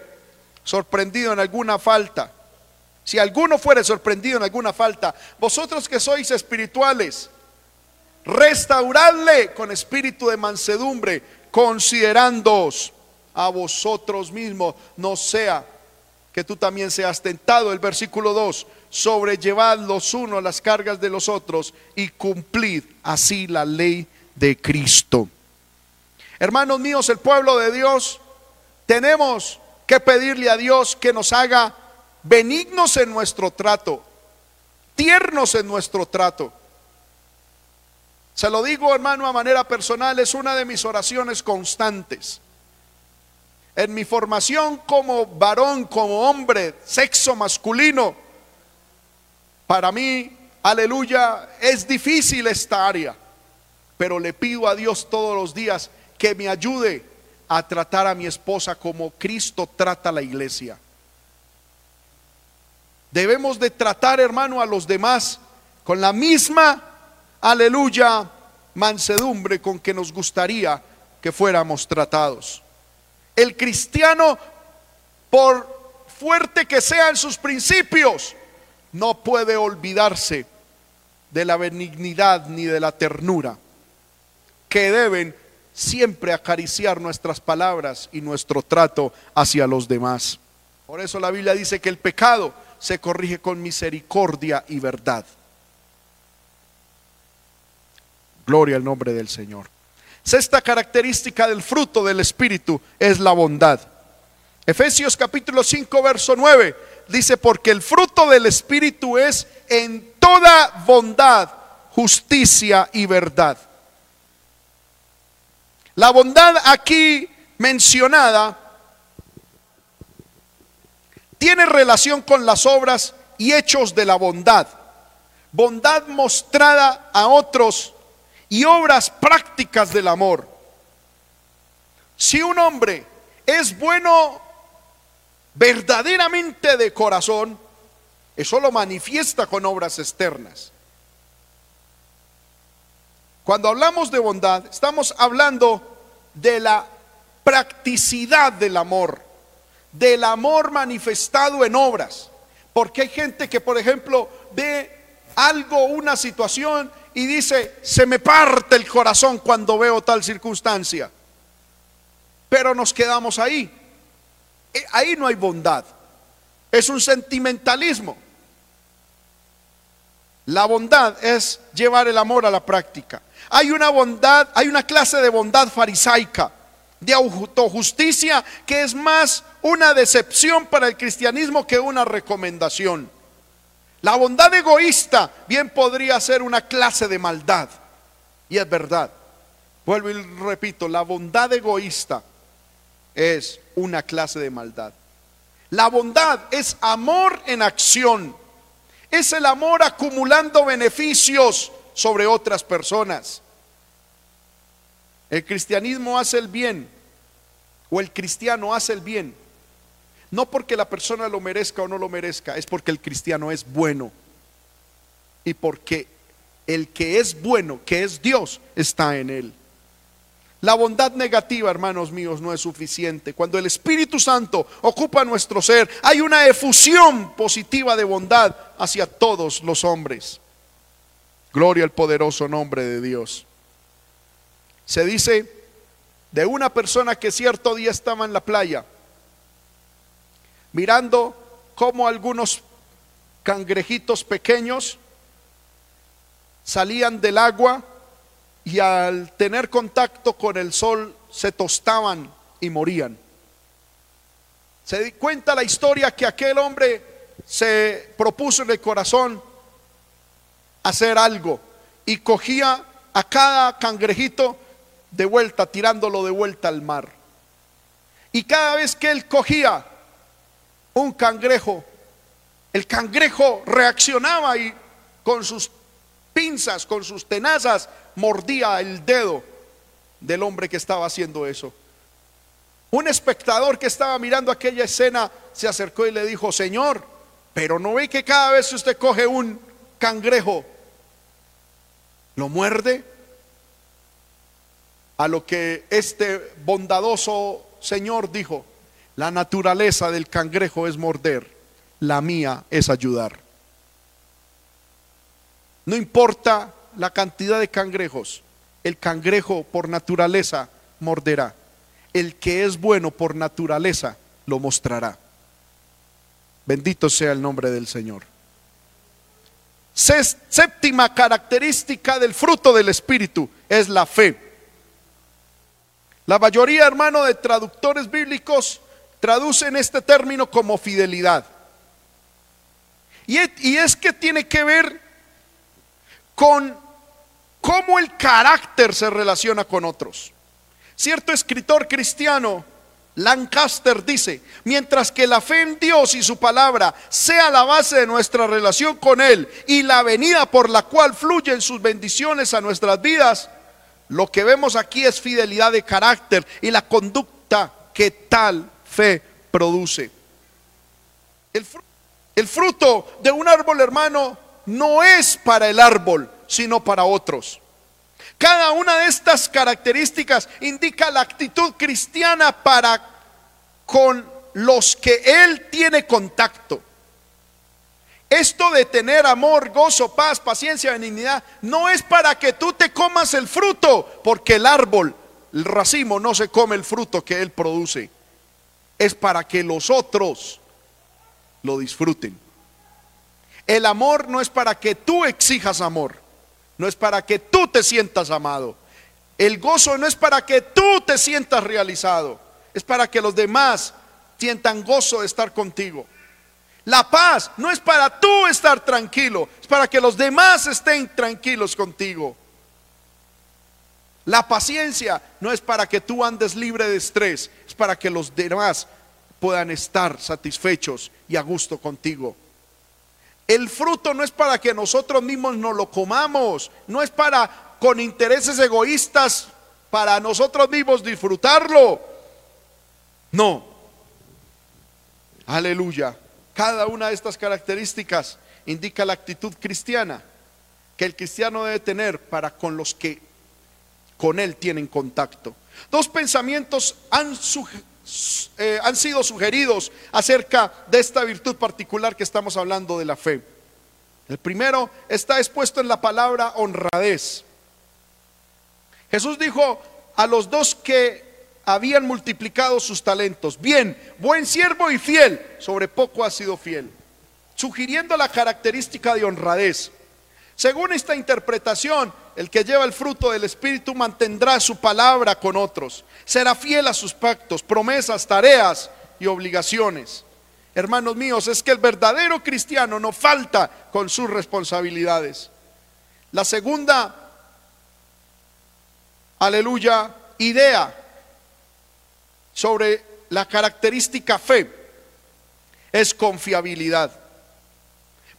sorprendido en alguna falta, si alguno fuere sorprendido en alguna falta, vosotros que sois espirituales, restauradle con espíritu de mansedumbre, considerándoos a vosotros mismos, no sea que tú también seas tentado. El versículo 2, sobrellevad los unos las cargas de los otros y cumplid así la ley de Cristo. Hermanos míos, el pueblo de Dios, tenemos que pedirle a Dios que nos haga benignos en nuestro trato, tiernos en nuestro trato. Se lo digo, hermano, a manera personal, es una de mis oraciones constantes. En mi formación como varón, como hombre, sexo masculino, para mí, aleluya, es difícil esta área, pero le pido a Dios todos los días que me ayude a tratar a mi esposa como Cristo trata a la iglesia. Debemos de tratar, hermano, a los demás con la misma, aleluya, mansedumbre con que nos gustaría que fuéramos tratados. El cristiano, por fuerte que sean sus principios, no puede olvidarse de la benignidad ni de la ternura que deben siempre acariciar nuestras palabras y nuestro trato hacia los demás. Por eso la Biblia dice que el pecado se corrige con misericordia y verdad. Gloria al nombre del Señor. Sexta característica del fruto del Espíritu es la bondad. Efesios capítulo 5, verso 9 dice, porque el fruto del Espíritu es en toda bondad, justicia y verdad. La bondad aquí mencionada tiene relación con las obras y hechos de la bondad. Bondad mostrada a otros y obras prácticas del amor. Si un hombre es bueno verdaderamente de corazón, eso lo manifiesta con obras externas. Cuando hablamos de bondad, estamos hablando de la practicidad del amor del amor manifestado en obras. Porque hay gente que, por ejemplo, ve algo, una situación y dice, se me parte el corazón cuando veo tal circunstancia. Pero nos quedamos ahí. Eh, ahí no hay bondad. Es un sentimentalismo. La bondad es llevar el amor a la práctica. Hay una bondad, hay una clase de bondad farisaica de autojusticia que es más una decepción para el cristianismo que una recomendación. La bondad egoísta bien podría ser una clase de maldad. Y es verdad. Vuelvo y repito, la bondad egoísta es una clase de maldad. La bondad es amor en acción. Es el amor acumulando beneficios sobre otras personas. El cristianismo hace el bien, o el cristiano hace el bien, no porque la persona lo merezca o no lo merezca, es porque el cristiano es bueno. Y porque el que es bueno, que es Dios, está en él. La bondad negativa, hermanos míos, no es suficiente. Cuando el Espíritu Santo ocupa nuestro ser, hay una efusión positiva de bondad hacia todos los hombres. Gloria al poderoso nombre de Dios. Se dice de una persona que cierto día estaba en la playa mirando cómo algunos cangrejitos pequeños salían del agua y al tener contacto con el sol se tostaban y morían. Se cuenta la historia que aquel hombre se propuso en el corazón hacer algo y cogía a cada cangrejito de vuelta, tirándolo de vuelta al mar. Y cada vez que él cogía un cangrejo, el cangrejo reaccionaba y con sus pinzas, con sus tenazas, mordía el dedo del hombre que estaba haciendo eso. Un espectador que estaba mirando aquella escena se acercó y le dijo, Señor, pero no ve que cada vez que usted coge un cangrejo, lo muerde. A lo que este bondadoso Señor dijo, la naturaleza del cangrejo es morder, la mía es ayudar. No importa la cantidad de cangrejos, el cangrejo por naturaleza morderá. El que es bueno por naturaleza lo mostrará. Bendito sea el nombre del Señor. Séptima característica del fruto del Espíritu es la fe. La mayoría, hermano, de traductores bíblicos traducen este término como fidelidad. Y es, que tiene que ver con cómo el carácter se relaciona con otros. Cierto escritor cristiano, Lancaster, dice, mientras que la fe en Dios y su palabra sea la base de nuestra relación con Él y la venida por la cual fluyen sus bendiciones a nuestras vidas, lo que vemos aquí es fidelidad de carácter y la conducta que tal fe produce. El, fruto de un árbol, hermano, no es para el árbol, sino para otros. Cada una de estas características indica la actitud cristiana para con los que Él tiene contacto. Esto de tener amor, gozo, paz, paciencia, benignidad, no es para que tú te comas el fruto, porque el árbol, el racimo, no se come el fruto que Él produce es para que los otros lo disfruten. El amor no es para que tú exijas amor, no es para que tú te sientas amado. El gozo no es para que tú te sientas realizado, es para que los demás sientan gozo de estar contigo. La paz no es para tú estar tranquilo, es para que los demás estén tranquilos contigo. La paciencia no es para que tú andes libre de estrés, es para que los demás puedan estar satisfechos y a gusto contigo. El fruto no es para que nosotros mismos nos lo comamos, no es para con intereses egoístas para nosotros mismos disfrutarlo. No. Aleluya. Cada una de estas características indica la actitud cristiana que el cristiano debe tener para con los que con Él tienen contacto. Dos pensamientos han, eh, han sido sugeridos acerca de esta virtud particular que estamos hablando de la fe. El primero está expuesto en la palabra honradez. Jesús dijo a los dos que habían multiplicado sus talentos, bien, buen siervo y fiel, sobre poco ha sido fiel, sugiriendo la característica de honradez. Según esta interpretación, el que lleva el fruto del Espíritu mantendrá su palabra con otros, será fiel a sus pactos, promesas, tareas y obligaciones. hermanos míos, es que el verdadero cristiano no falta con sus responsabilidades. La segunda, aleluya, idea sobre la característica fe es confiabilidad.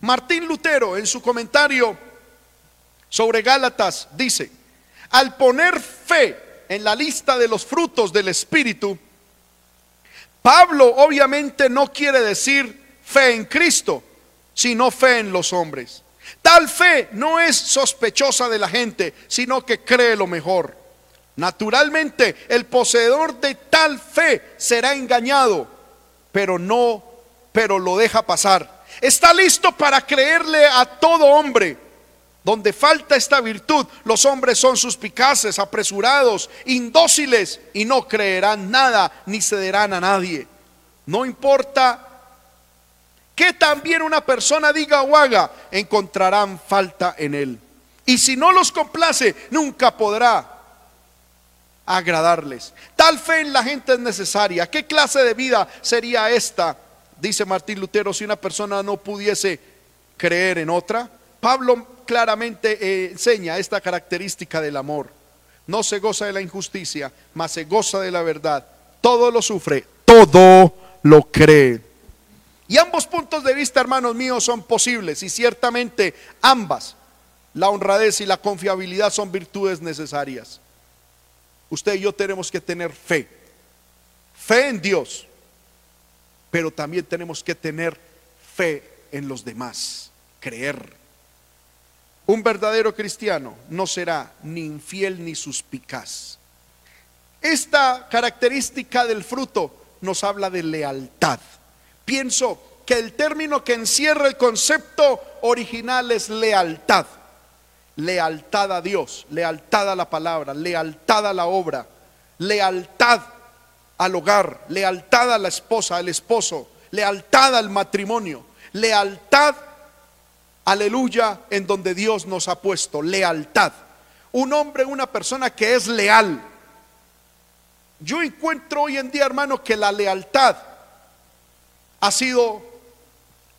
Martín Lutero en su comentario sobre Gálatas dice, al poner fe en la lista de los frutos del Espíritu, Pablo obviamente no quiere decir fe en Cristo, sino fe en los hombres. Tal fe no es sospechosa de la gente, sino que cree lo mejor. Naturalmente, el poseedor de tal fe será engañado, pero no, pero lo deja pasar. Está listo para creerle a todo hombre. Donde falta esta virtud, los hombres son suspicaces, apresurados, indóciles y no creerán nada ni cederán a nadie. No importa que también una persona diga o haga, encontrarán falta en él. Y si no los complace, nunca podrá agradarles. Tal fe en la gente es necesaria. ¿Qué clase de vida sería esta? Dice Martín Lutero, si una persona no pudiese creer en otra. Pablo claramente eh, enseña esta característica del amor. No se goza de la injusticia, mas se goza de la verdad. Todo lo sufre, todo lo cree. Y ambos puntos de vista, hermanos míos, son posibles y ciertamente ambas, la honradez y la confiabilidad son virtudes necesarias. Usted y yo tenemos que tener fe, fe en Dios, pero también tenemos que tener fe en los demás, creer. Un verdadero cristiano no será ni infiel ni suspicaz. Esta característica del fruto nos habla de lealtad. Pienso que el término que encierra el concepto original es lealtad lealtad a Dios, lealtad a la palabra, lealtad a la obra, lealtad al hogar, lealtad a la esposa, al esposo, lealtad al matrimonio, lealtad, aleluya, en donde Dios nos ha puesto, lealtad. Un hombre, una persona que es leal. Yo encuentro hoy en día, hermano, que la lealtad ha sido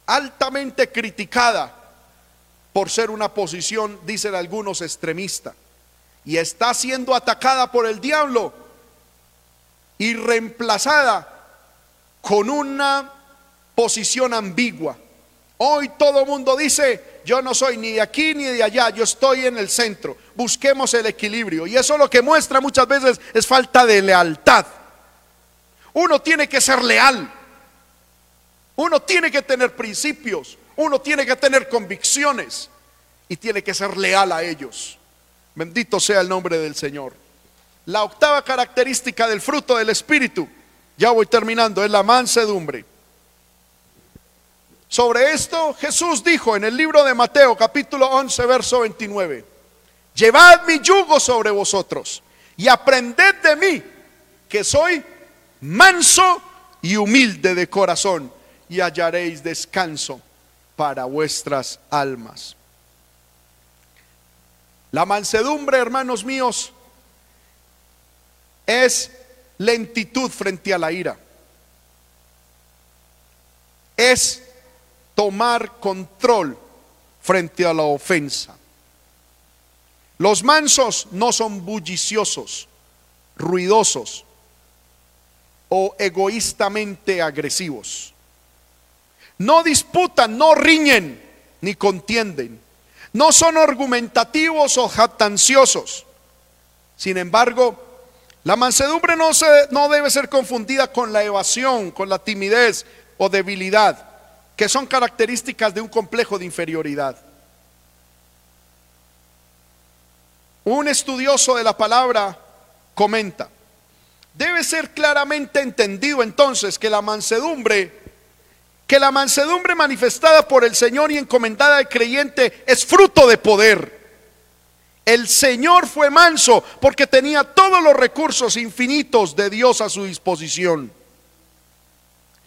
altamente criticada por ser una posición, dicen algunos, extremista. Y está siendo atacada por el diablo y reemplazada con una posición ambigua. Hoy todo mundo dice, yo no soy ni de aquí ni de allá, yo estoy en el centro. Busquemos el equilibrio. Y eso lo que muestra muchas veces es falta de lealtad. Uno tiene que ser leal. Uno tiene que tener principios. Uno tiene que tener convicciones y tiene que ser leal a ellos. Bendito sea el nombre del Señor. La octava característica del fruto del Espíritu, ya voy terminando, es la mansedumbre. Sobre esto Jesús dijo en el libro de Mateo capítulo 11 verso 29, llevad mi yugo sobre vosotros y aprended de mí, que soy manso y humilde de corazón, y hallaréis descanso para vuestras almas. La mansedumbre, hermanos míos, es lentitud frente a la ira. Es tomar control frente a la ofensa. Los mansos no son bulliciosos, ruidosos o egoístamente agresivos. No disputan, no riñen, ni contienden. No son argumentativos o jactanciosos. Sin embargo, la mansedumbre no, se, no debe ser confundida con la evasión, con la timidez o debilidad, que son características de un complejo de inferioridad. Un estudioso de la palabra comenta, debe ser claramente entendido entonces que la mansedumbre que la mansedumbre manifestada por el Señor y encomendada al creyente es fruto de poder. El Señor fue manso porque tenía todos los recursos infinitos de Dios a su disposición.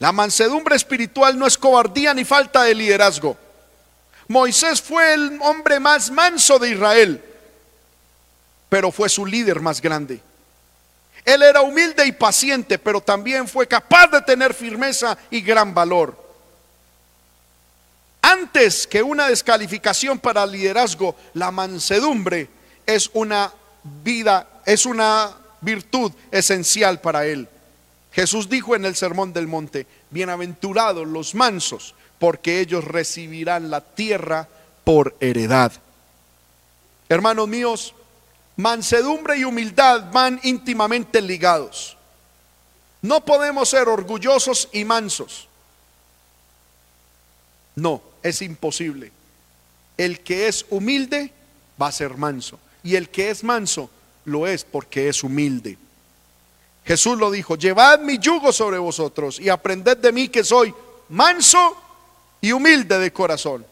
La mansedumbre espiritual no es cobardía ni falta de liderazgo. Moisés fue el hombre más manso de Israel, pero fue su líder más grande. Él era humilde y paciente, pero también fue capaz de tener firmeza y gran valor. Antes que una descalificación para liderazgo, la mansedumbre es una vida, es una virtud esencial para él. Jesús dijo en el Sermón del Monte, bienaventurados los mansos, porque ellos recibirán la tierra por heredad. Hermanos míos, mansedumbre y humildad van íntimamente ligados. No podemos ser orgullosos y mansos. No, es imposible. El que es humilde va a ser manso. Y el que es manso lo es porque es humilde. Jesús lo dijo, llevad mi yugo sobre vosotros y aprended de mí que soy manso y humilde de corazón.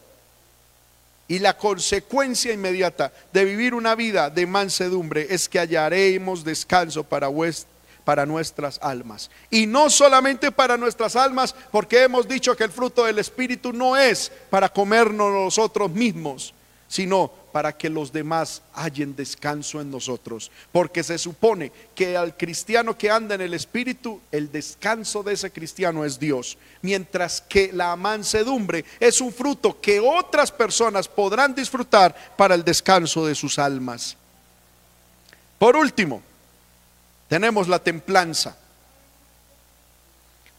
Y la consecuencia inmediata de vivir una vida de mansedumbre es que hallaremos descanso para, para nuestras almas. Y no solamente para nuestras almas, porque hemos dicho que el fruto del Espíritu no es para comernos nosotros mismos, sino para que los demás hallen descanso en nosotros. Porque se supone que al cristiano que anda en el Espíritu, el descanso de ese cristiano es Dios. Mientras que la mansedumbre es un fruto que otras personas podrán disfrutar para el descanso de sus almas. Por último, tenemos la templanza.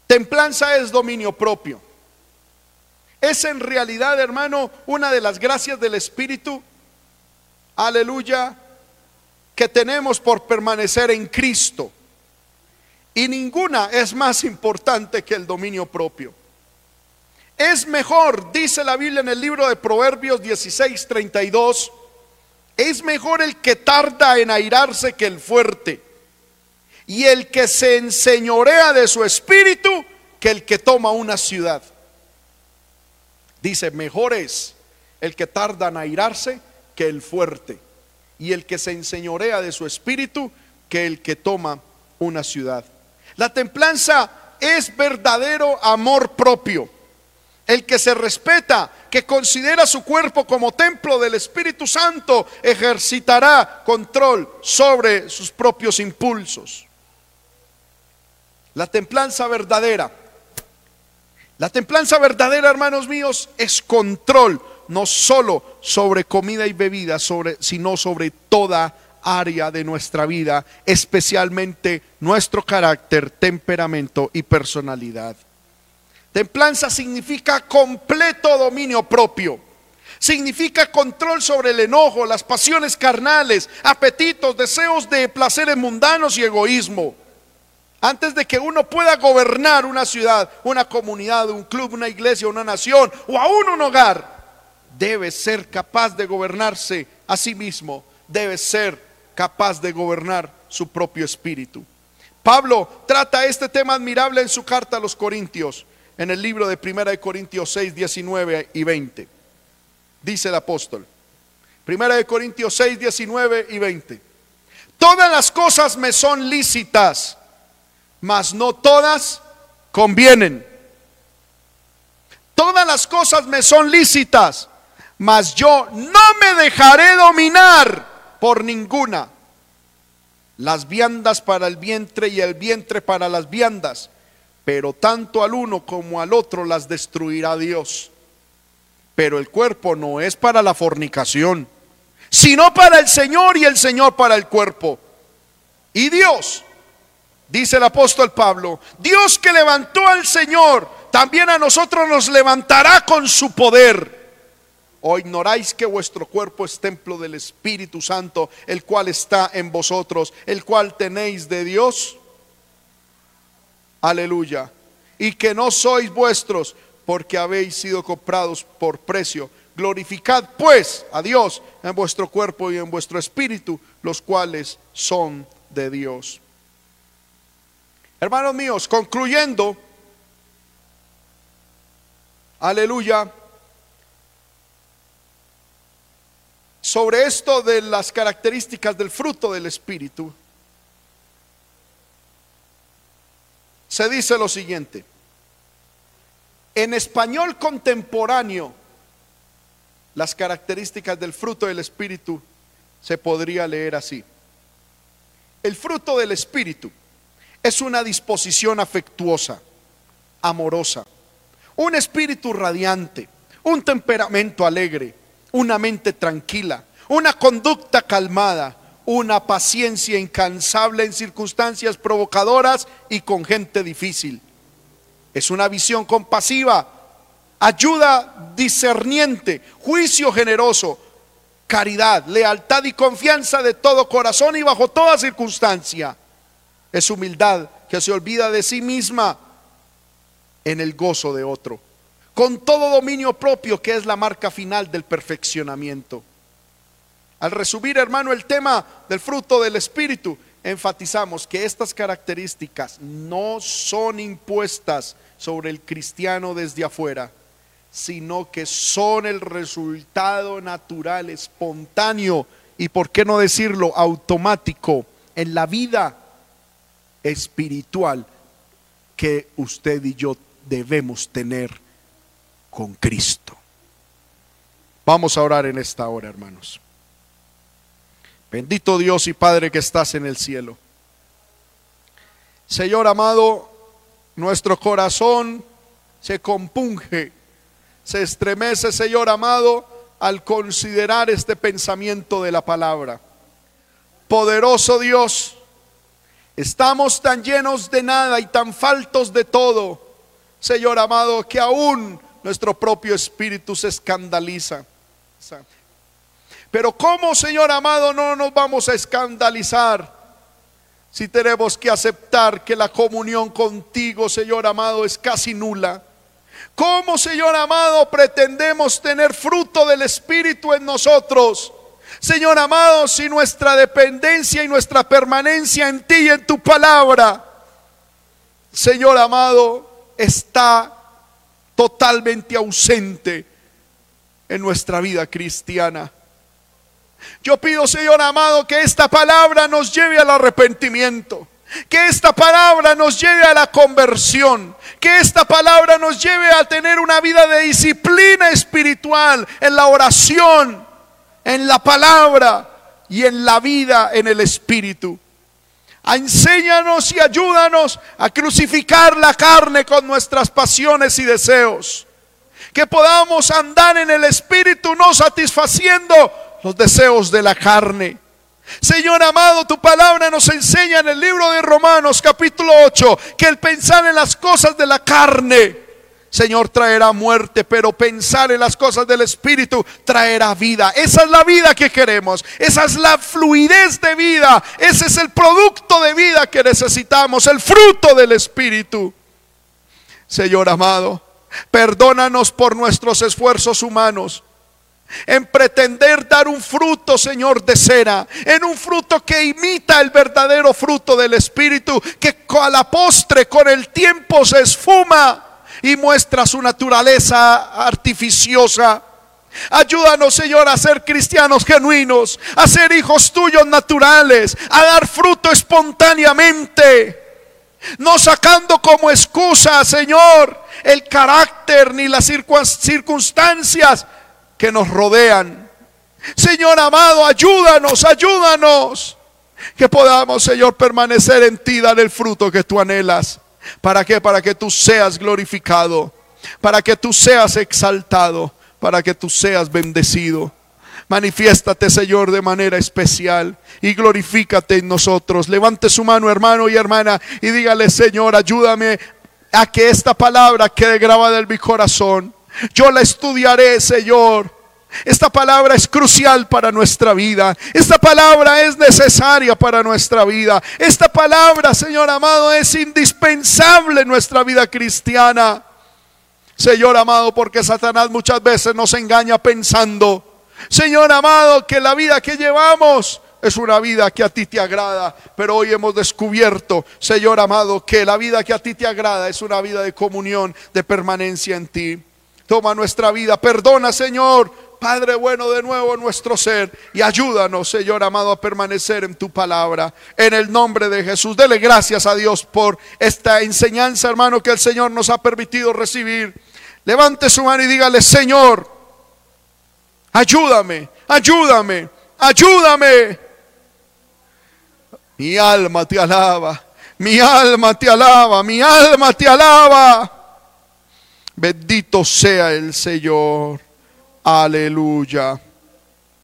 Templanza es dominio propio. Es en realidad, hermano, una de las gracias del Espíritu aleluya, que tenemos por permanecer en Cristo. Y ninguna es más importante que el dominio propio. Es mejor, dice la Biblia en el libro de Proverbios 16, 32, es mejor el que tarda en airarse que el fuerte. Y el que se enseñorea de su espíritu que el que toma una ciudad. Dice, mejor es el que tarda en airarse que el fuerte, y el que se enseñorea de su espíritu que el que toma una ciudad. La templanza es verdadero amor propio. El que se respeta, que considera su cuerpo como templo del Espíritu Santo, ejercitará control sobre sus propios impulsos. La templanza verdadera. La templanza verdadera, hermanos míos, es control no solo sobre comida y bebida, sino sobre toda área de nuestra vida, especialmente nuestro carácter, temperamento y personalidad. Templanza significa completo dominio propio. Significa control sobre el enojo, las pasiones carnales, apetitos, deseos de placeres mundanos y egoísmo. Antes de que uno pueda gobernar una ciudad, una comunidad, un club, una iglesia, una nación o aún un hogar, debe ser capaz de gobernarse a sí mismo, debe ser capaz de gobernar su propio espíritu. Pablo trata este tema admirable en su carta a los Corintios, en el libro de Primera de Corintios 6, 19 y 20. Dice el apóstol. Primera de Corintios 6, 19 y 20. Todas las cosas me son lícitas, mas no todas convienen. Todas las cosas me son lícitas, mas yo no me dejaré dominar por ninguna. Las viandas para el vientre y el vientre para las viandas, pero tanto al uno como al otro las destruirá Dios. Pero el cuerpo no es para la fornicación, sino para el Señor y el Señor para el cuerpo. Y Dios, dice el apóstol Pablo, Dios que levantó al Señor, también a nosotros nos levantará con su poder ¿O ignoráis que vuestro cuerpo es templo del Espíritu Santo, el cual está en vosotros, el cual tenéis de Dios? Aleluya. Y que no sois vuestros, porque habéis sido comprados por precio. Glorificad pues a Dios en vuestro cuerpo y en vuestro espíritu, los cuales son de Dios. Hermanos míos, concluyendo, aleluya sobre esto de las características del fruto del Espíritu, se dice lo siguiente. En español contemporáneo, las características del fruto del Espíritu se podría leer así. El fruto del Espíritu es una disposición afectuosa, amorosa, un espíritu radiante, un temperamento alegre, una mente tranquila, una conducta calmada, una paciencia incansable en circunstancias provocadoras y con gente difícil. Es una visión compasiva, ayuda discerniente, juicio generoso, caridad, lealtad y confianza de todo corazón y bajo toda circunstancia. Es humildad que se olvida de sí misma en el gozo de otro, con todo dominio propio que es la marca final del perfeccionamiento. Al resumir, hermano, el tema del fruto del Espíritu, enfatizamos que estas características no son impuestas sobre el cristiano desde afuera, sino que son el resultado natural, espontáneo y, por qué no decirlo, automático en la vida espiritual que usted y yo debemos tener con Cristo. Vamos a orar en esta hora, hermanos. Bendito Dios y Padre que estás en el cielo. Señor amado, nuestro corazón se compunge se estremece, Señor amado, al considerar este pensamiento de la palabra. Poderoso Dios, estamos tan llenos de nada y tan faltos de todo, Señor amado, que aún nuestro propio espíritu se escandaliza. Pero ¿cómo, Señor amado, no nos vamos a escandalizar si tenemos que aceptar que la comunión contigo, Señor amado, es casi nula? ¿Cómo, Señor amado, pretendemos tener fruto del Espíritu en nosotros? Señor amado, si nuestra dependencia y nuestra permanencia en ti y en tu palabra, Señor amado, está totalmente ausente en nuestra vida cristiana. Yo pido, Señor amado, que esta palabra nos lleve al arrepentimiento. Que esta palabra nos lleve a la conversión. Que esta palabra nos lleve a tener una vida de disciplina espiritual en la oración, en la palabra y en la vida en el espíritu. Enséñanos y ayúdanos a crucificar la carne con nuestras pasiones y deseos. Que podamos andar en el espíritu no satisfaciendo los deseos de la carne. Señor amado, tu palabra nos enseña en el libro de Romanos capítulo 8 que el pensar en las cosas de la carne, Señor, traerá muerte, pero pensar en las cosas del Espíritu traerá vida. Esa es la vida que queremos, esa es la fluidez de vida, ese es el producto de vida que necesitamos, el fruto del Espíritu. Señor amado, perdónanos por nuestros esfuerzos humanos en pretender dar un fruto, Señor, de cera, en un fruto que imita el verdadero fruto del Espíritu, que a la postre con el tiempo se esfuma y muestra su naturaleza artificiosa. Ayúdanos, Señor, a ser cristianos genuinos, a ser hijos tuyos naturales, a dar fruto espontáneamente, no sacando como excusa, Señor, el carácter ni las circunstancias que nos rodean. Señor amado, ayúdanos, ayúdanos. Que podamos, Señor, permanecer en ti, dar el fruto que tú anhelas. ¿Para qué? Para que tú seas glorificado, para que tú seas exaltado, para que tú seas bendecido. Manifiéstate, Señor, de manera especial y glorifícate en nosotros. Levante su mano, hermano y hermana, y dígale, Señor, ayúdame a que esta palabra quede grabada en mi corazón. Yo la estudiaré, Señor. Esta palabra es crucial para nuestra vida. Esta palabra es necesaria para nuestra vida. Esta palabra, Señor amado, es indispensable en nuestra vida cristiana. Señor amado, porque Satanás muchas veces nos engaña pensando, Señor amado, que la vida que llevamos es una vida que a ti te agrada, pero hoy hemos descubierto, Señor amado, que la vida que a ti te agrada es una vida de comunión, de permanencia en ti. Toma nuestra vida. Perdona, Señor, Padre bueno, de nuevo nuestro ser. Y ayúdanos, Señor amado, a permanecer en tu palabra. En el nombre de Jesús. Dele gracias a Dios por esta enseñanza, hermano, que el Señor nos ha permitido recibir. Levante su mano y dígale, Señor, ayúdame, ayúdame, ayúdame. Mi alma te alaba. Mi alma te alaba. Mi alma te alaba. Bendito sea el Señor. Aleluya.